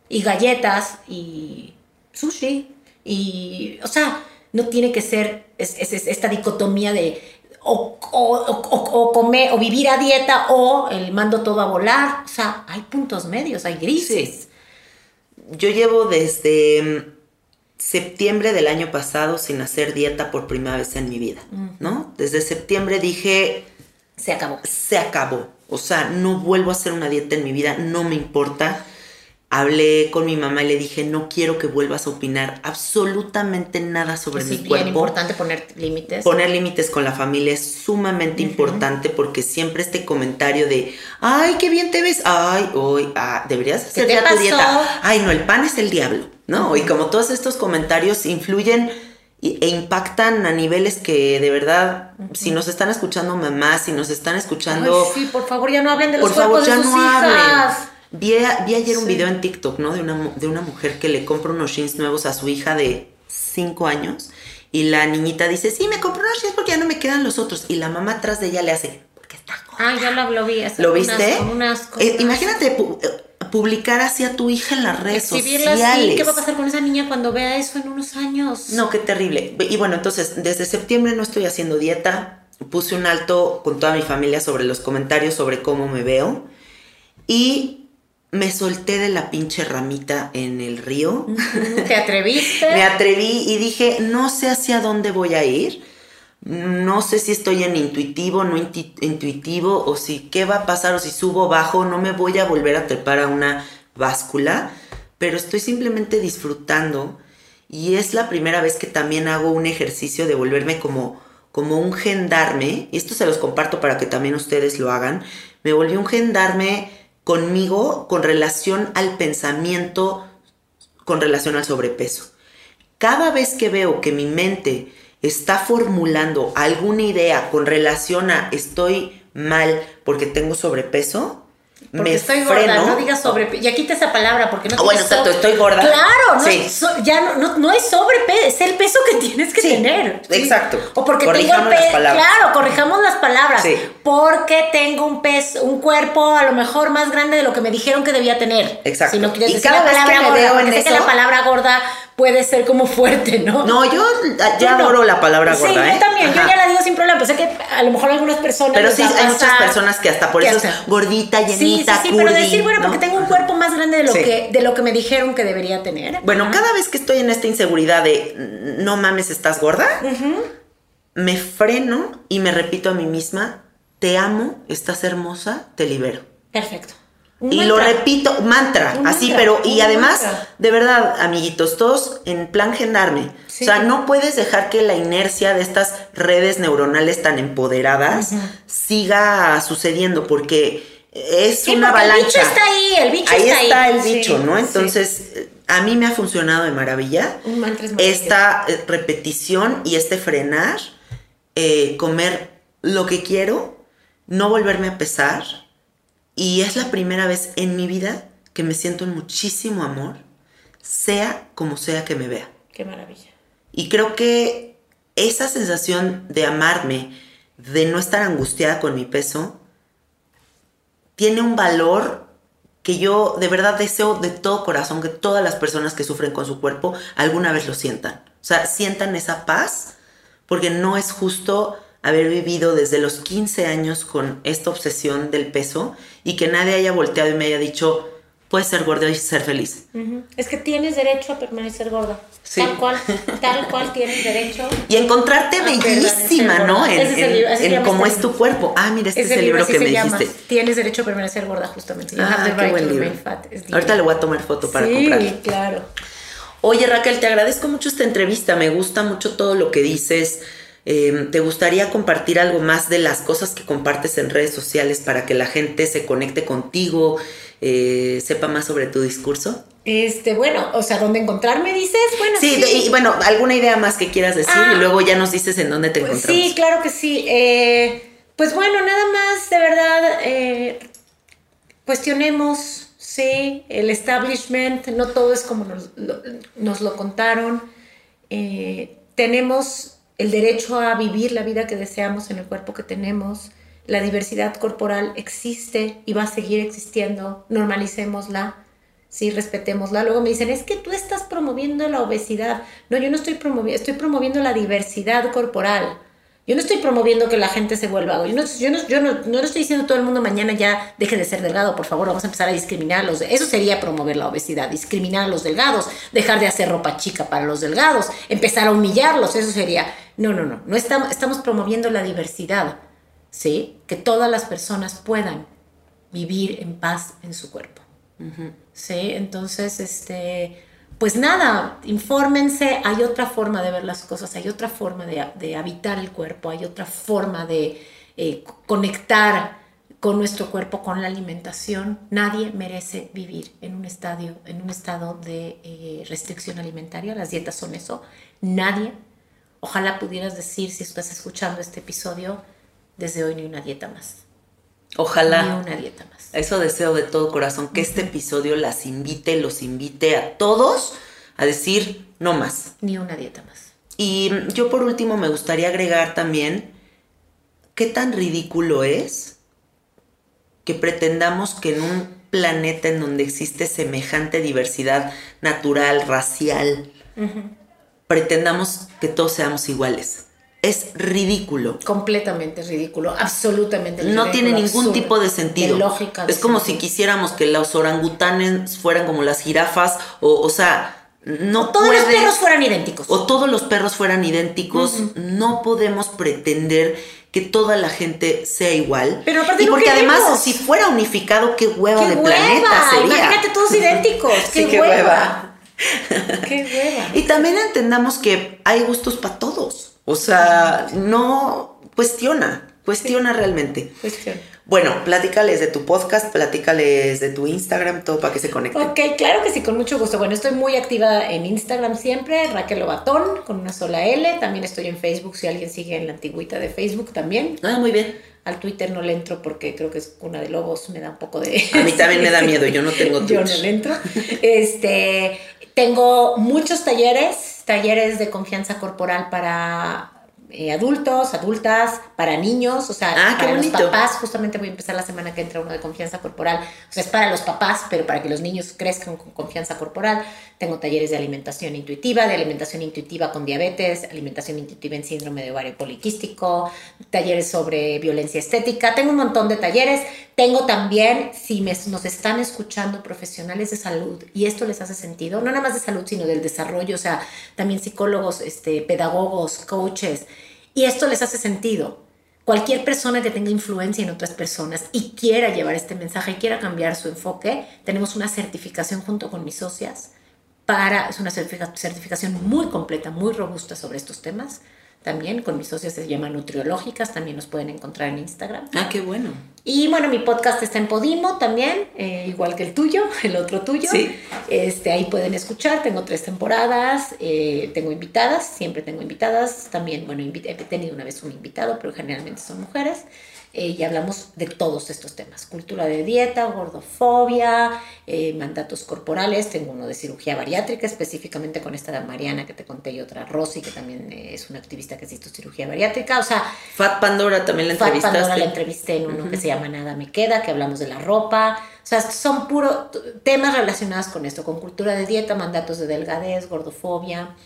y galletas y sushi, y, o sea, no tiene que ser es- es- es esta dicotomía de o, o, o, o- comer o vivir a dieta o el mando todo a volar, o sea, hay puntos medios, hay grises. Yo llevo desde mm, septiembre del año pasado sin hacer dieta por primera vez en mi vida, ¿no? Desde septiembre dije, Se acabó. se acabó. O sea, no vuelvo a hacer una dieta en mi vida, no me importa. Hablé con mi mamá y le dije, no quiero que vuelvas a opinar absolutamente nada sobre Es mi bien cuerpo. importante poner límites. Poner límites con la familia es sumamente importante porque siempre este comentario de, ay, qué bien te ves, ay, hoy, ah, deberías hacer ya tu dieta, ay, no, el pan es el diablo, ¿no? Y como todos estos comentarios influyen e impactan a niveles que de verdad, si nos están escuchando mamás, si nos están escuchando... Ay, sí, por favor, ya no hablen de los Por favor, cuerpos ya de sus no hijas. hablen. Vi, vi ayer un Sí. video en TikTok, ¿no? De una, de una mujer que le compra unos jeans nuevos a su hija de 5 años. Y la niñita dice, sí, me compré unos jeans porque ya no me quedan los otros. Y la mamá atrás de ella le hace, porque está gorda". Ah, ya lo, lo vi. ¿Lo viste? unas Eh, imagínate pu- eh, publicar así a tu hija en las redes Exhibirla sociales. así. ¿Qué va a pasar con esa niña cuando vea eso en unos años? No, qué terrible. Y bueno, entonces, desde septiembre no estoy haciendo dieta. Puse un alto con toda mi familia sobre los comentarios sobre cómo me veo. Y me solté de la pinche ramita en el río. ¿Te atreviste? Me atreví y dije, no sé hacia dónde voy a ir. No sé si estoy en intuitivo, no intuitivo, o si qué va a pasar, o si subo, bajo, no me voy a volver a trepar a una báscula, pero estoy simplemente disfrutando y es la primera vez que también hago un ejercicio de volverme como, como un gendarme, y esto se los comparto para que también ustedes lo hagan, me volví un gendarme conmigo con relación al pensamiento, con relación al sobrepeso. Cada vez que veo que mi mente está formulando alguna idea con relación a estoy mal porque tengo sobrepeso, Porque me estoy freno. gorda, no digas sobre... Ya quita esa palabra porque no Ah, bueno, exacto, estoy gorda. Claro, no, Sí. so- ya no, no, no es sobrepeso, es el peso que tienes que Sí, tener. exacto. O porque tengo Corrijamos las peso... palabras. Claro, corrijamos las palabras. Porque tengo un peso, un cuerpo a lo mejor más grande de lo que me dijeron que debía tener. Exacto. Si no quieres Y decir cada la vez que palabra me gorda, veo en que la palabra gorda puede ser como fuerte, ¿no? No, yo ya no. adoro la palabra gorda, Sí, ¿eh? yo también, Ajá. yo ya la digo sin problema. Pues sé que a lo mejor algunas personas. Pero sí, hay muchas personas que hasta por eso hasta- es gordita, Sí, sí, llenita, sí, pero decir, bueno, ¿no? porque tengo un cuerpo más grande de lo, Sí. que, de lo que me dijeron que debería tener. Bueno, cada vez que estoy en esta inseguridad de no mames, estás gorda, me freno y me repito a mí misma, te amo, estás hermosa, te libero. Perfecto. Y lo repito, mantra, Un así, mantra, pero, y además, mantra. de verdad, amiguitos, todos en plan gendarme. Sí. O sea, no puedes dejar que la inercia de estas redes neuronales tan empoderadas siga sucediendo, porque es Sí, una porque avalancha. El bicho está ahí, el bicho ahí está ahí. está el Sí, bicho, ¿no? Entonces, a mí me ha funcionado de maravilla. Un mantra es. Esta eh, repetición y este frenar, eh, comer lo que quiero, no volverme a pesar. Y es la primera vez en mi vida que me siento en muchísimo amor, sea como sea que me vea. Qué maravilla. Y creo que esa sensación de amarme, de no estar angustiada con mi peso, tiene un valor que yo de verdad deseo de todo corazón que todas las personas que sufren con su cuerpo alguna vez lo sientan. O sea, sientan esa paz, porque no es justo haber vivido desde los 15 años con esta obsesión del peso y que nadie haya volteado y me haya dicho, puedes ser gorda y ser feliz. Es que tienes derecho a permanecer gorda. Sí. Tal cual, tal cual tienes derecho. Y encontrarte bellísima, ¿no? En, Ese es el en- libro, así se en llama cómo este es tu cuerpo. Ah, mira, este es el libro que me llama. dijiste. Tienes derecho a permanecer gorda, justamente. You Ah, qué buen libro. fat. Ahorita le voy a tomar foto para sí, comprarlo. claro. Oye, Raquel, te agradezco mucho esta entrevista. Me gusta mucho todo lo que dices. Eh, ¿Te gustaría compartir algo más de las cosas que compartes en redes sociales para que la gente se conecte contigo, eh, sepa más sobre tu discurso? Este, bueno, o sea, ¿dónde encontrarme dices? Bueno, Sí, de- y bueno, alguna idea más que quieras decir Ah. y luego ya nos dices en dónde te Pues encontramos. sí, claro que sí. Eh, pues bueno, nada más, de verdad, eh, cuestionemos, sí, el establishment, no todo es como nos lo, nos lo contaron. Tenemos el derecho a vivir la vida que deseamos en el cuerpo que tenemos. La diversidad corporal existe y va a seguir existiendo. Normalicémosla. Sí, respetémosla. Luego me dicen, es que tú estás promoviendo la obesidad. No, yo no estoy promoviendo, estoy promoviendo la diversidad corporal. Yo no estoy promoviendo que la gente se vuelva. Yo no, yo no, yo no, no estoy diciendo a todo el mundo mañana ya deje de ser delgado, por favor, vamos a empezar a discriminar a los. de- Eso sería promover la obesidad, discriminar a los delgados, dejar de hacer ropa chica para los delgados, empezar a humillarlos, eso sería. No, no, no. No estamos, estamos promoviendo la diversidad, ¿sí? Que todas las personas puedan vivir en paz en su cuerpo. Sí, entonces, este, pues nada, infórmense, hay otra forma de ver las cosas, hay otra forma de, de habitar el cuerpo, hay otra forma de eh, co- conectar con nuestro cuerpo, con la alimentación. Nadie merece vivir en un estadio, en un estado de eh, restricción alimentaria. Las dietas son eso. Nadie. Ojalá pudieras decir, si estás escuchando este episodio, desde hoy ni una dieta más. Ojalá. Ni una dieta más. Eso deseo de todo corazón, que este episodio las invite, los invite a todos a decir no más. Ni una dieta más. Y yo por último me gustaría agregar también qué tan ridículo es que pretendamos que en un planeta en donde existe semejante diversidad natural, racial, pretendamos que todos seamos iguales. Es ridículo. Completamente ridículo, absolutamente No ridículo, tiene ningún absurdo, tipo de sentido. de lógica. de es como si quisiéramos que los orangutanes fueran como las jirafas, o, o sea, no Todos los perros fueran idénticos. o todos los perros fueran idénticos, no podemos pretender que toda la gente sea igual. Pero aparte y no porque además, si fuera unificado, qué hueva ¡Qué de hueva! planeta sería. Imagínate todos idénticos. ¡Qué, Sí, qué hueva! hueva. ¡Qué hueva! Y también entendamos que hay gustos para todos. O sea, no cuestiona, cuestiona realmente. Cuestión. Bueno, platícales de tu podcast, platícales de tu Instagram, todo para que se conecten. Ok, claro que sí, con mucho gusto. Bueno, estoy muy activa en Instagram siempre, Raquel Lobatón, con una sola L. También estoy en Facebook, si alguien sigue en la antigüita de Facebook también. Ah, muy bien. Al Twitter no le entro porque creo que es una de lobos, me da un poco de... A mí también me da miedo, yo no tengo Yo no le entro. Este, tengo muchos talleres, talleres de confianza corporal para eh, adultos, adultas, para niños, o sea, Ah, para los papás. Justamente voy a empezar la semana que entra uno de confianza corporal. O sea, es para los papás, pero para que los niños crezcan con confianza corporal. Tengo talleres de alimentación intuitiva, de alimentación intuitiva con diabetes, alimentación intuitiva en síndrome de ovario poliquístico, talleres sobre violencia estética. Tengo un montón de talleres. Tengo también, si me- nos están escuchando profesionales de salud y esto les hace sentido, no nada más de salud, sino del desarrollo, o sea, también psicólogos, este, pedagogos, coaches, y esto les hace sentido. Cualquier persona que tenga influencia en otras personas y quiera llevar este mensaje y quiera cambiar su enfoque, tenemos una certificación junto con mis socias para, es una certifica- certificación muy completa, muy robusta sobre estos temas. También, con mis socios se llama Nutriológicas, también nos pueden encontrar en Instagram. Ah, qué bueno. Y bueno, mi podcast está en Podimo también, eh, igual que el tuyo, el otro tuyo. Sí. Este, ahí pueden escuchar, tengo tres temporadas, eh, tengo invitadas, siempre tengo invitadas. También, bueno, he tenido una vez un invitado, pero generalmente son mujeres. Eh, y hablamos de todos estos temas, cultura de dieta, gordofobia, eh, mandatos corporales, tengo uno de cirugía bariátrica, específicamente con esta de Mariana que te conté y otra Rosy, que también eh, es una activista que hizo cirugía bariátrica, o sea, Fat Pandora también la Fat entrevistaste. Pandora la entrevisté en uno que se llama Nada me queda, que hablamos de la ropa. O sea, son puro t- temas relacionados con esto, con cultura de dieta, mandatos de delgadez, gordofobia.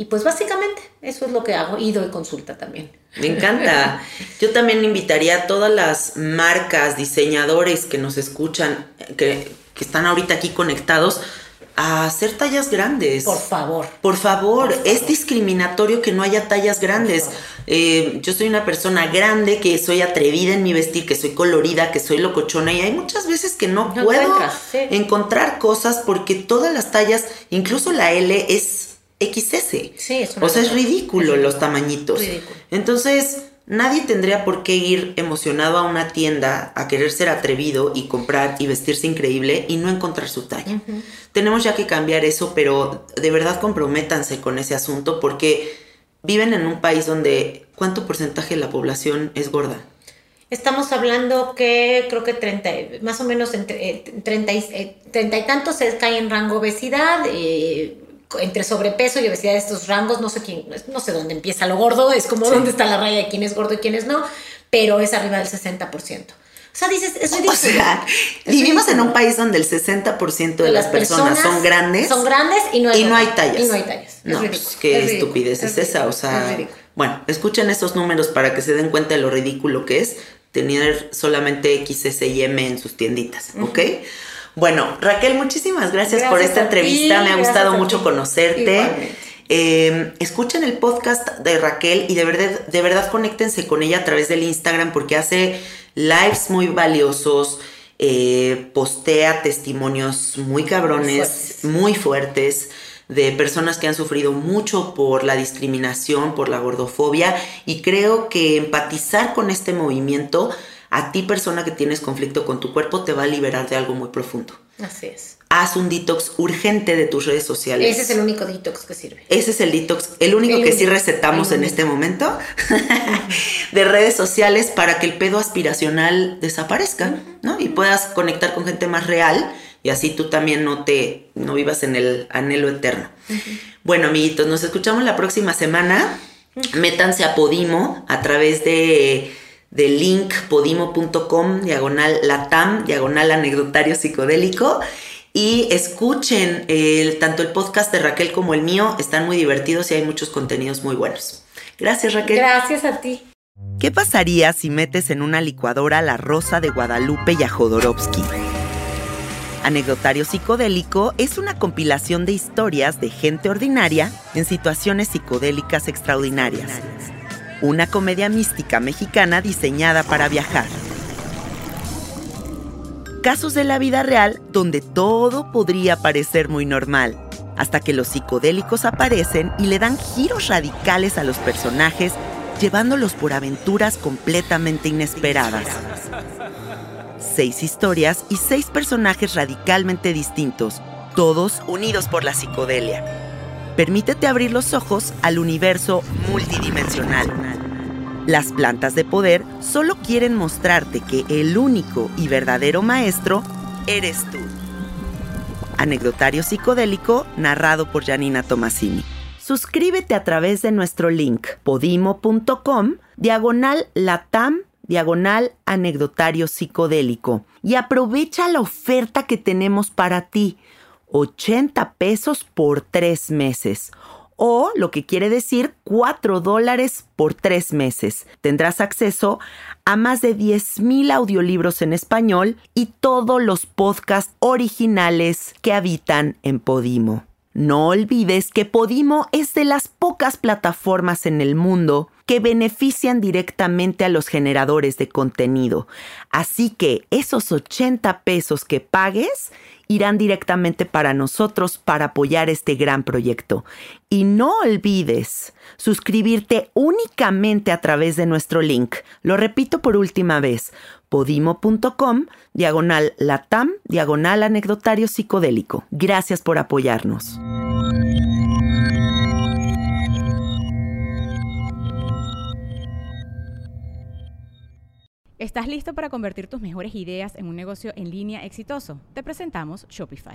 Y pues básicamente eso es lo que hago y doy consulta también. Me encanta. Yo también invitaría a todas las marcas, diseñadores que nos escuchan, que, que están ahorita aquí conectados, a hacer tallas grandes. Por favor. Por favor, es discriminatorio que no haya tallas grandes. Eh, yo soy una persona grande, que soy atrevida en mi vestir, que soy colorida, que soy locochona y hay muchas veces que no, No puedo sí. encontrar cosas porque todas las tallas, incluso la L es XS. Sí, es una O sea, es ridículo los tamañitos. Ridículo. Entonces, nadie tendría por qué ir emocionado a una tienda a querer ser atrevido y comprar y vestirse increíble y no encontrar su talla. Tenemos ya que cambiar eso, pero de verdad comprométanse con ese asunto porque viven en un país donde ¿cuánto porcentaje de la población es gorda? Estamos hablando que creo que 30, más o menos entre eh, 30, y, eh, 30 y tantos se cae en rango obesidad, eh, entre sobrepeso y obesidad estos rangos, no sé quién, no sé dónde empieza lo gordo, es como dónde está la raya de quién es gordo y quién es no, pero es arriba del 60%. O sea, dices, es ridículo. O sea, Es vivimos en un país donde el 60% de las personas, son grandes Son grandes y no hay, y no hay tallas. Y no hay tallas. Es No, ridículo, pues, qué es estupidez es, esa. O sea, es bueno, escuchen esos números para que se den cuenta de lo ridículo que es tener solamente XS y M en sus tienditas, ¿ok? Bueno, Raquel, muchísimas gracias, por esta entrevista. ti, Me ha gustado mucho conocerte. Eh, escuchen el podcast de Raquel y de verdad, de verdad conéctense con ella a través del Instagram porque hace lives muy valiosos, eh, postea testimonios muy cabrones, Fuertes. muy fuertes de personas que han sufrido mucho por la discriminación, por la gordofobia y creo que empatizar con este movimiento a ti persona que tienes conflicto con tu cuerpo te va a liberar de algo muy profundo. Así es. Haz un detox urgente de tus redes sociales. Ese es el único detox que sirve. Ese es el detox, el único El que sí recetamos en este momento de redes sociales para que el pedo aspiracional desaparezca, ¿no? Y puedas conectar con gente más real y así tú también no te no vivas en el anhelo eterno. Bueno, amiguitos, nos escuchamos la próxima semana. Métanse a Podimo a través de del link podimo.com diagonal latam diagonal anecdotario psicodélico y escuchen el, tanto el podcast de Raquel como el mío, están muy divertidos y hay muchos contenidos muy buenos. Gracias Raquel. Gracias a ti. ¿Qué pasaría si metes en una licuadora la rosa de Guadalupe y a Jodorowsky? Anecdotario Psicodélico es una compilación de historias de gente ordinaria en situaciones psicodélicas extraordinarias. Una comedia mística mexicana diseñada para viajar. Casos de la vida real donde todo podría parecer muy normal, hasta que los psicodélicos aparecen y le dan giros radicales a los personajes, llevándolos por aventuras completamente inesperadas. Seis historias y seis personajes radicalmente distintos, todos unidos por la psicodelia. Permítete abrir los ojos al universo multidimensional. Las plantas de poder solo quieren mostrarte que el único y verdadero maestro eres tú. Anecdotario psicodélico narrado por Janina Tomasini. Suscríbete a través de nuestro link podimo.com diagonal latam diagonal anecdotario psicodélico y aprovecha la oferta que tenemos para ti. 80 pesos por tres meses. O lo que quiere decir 4 dólares por tres meses. Tendrás acceso a más de 10.000 audiolibros en español y todos los podcasts originales que habitan en Podimo. No olvides que Podimo es de las pocas plataformas en el mundo que benefician directamente a los generadores de contenido. Así que esos 80 pesos que pagues irán directamente para nosotros para apoyar este gran proyecto. Y no olvides suscribirte únicamente a través de nuestro link. Lo repito por última vez, podimo.com, diagonal latam, diagonal anecdotario psicodélico. Gracias por apoyarnos. ¿Estás listo para convertir tus mejores ideas en un negocio en línea exitoso? Te presentamos Shopify.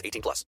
18 plus.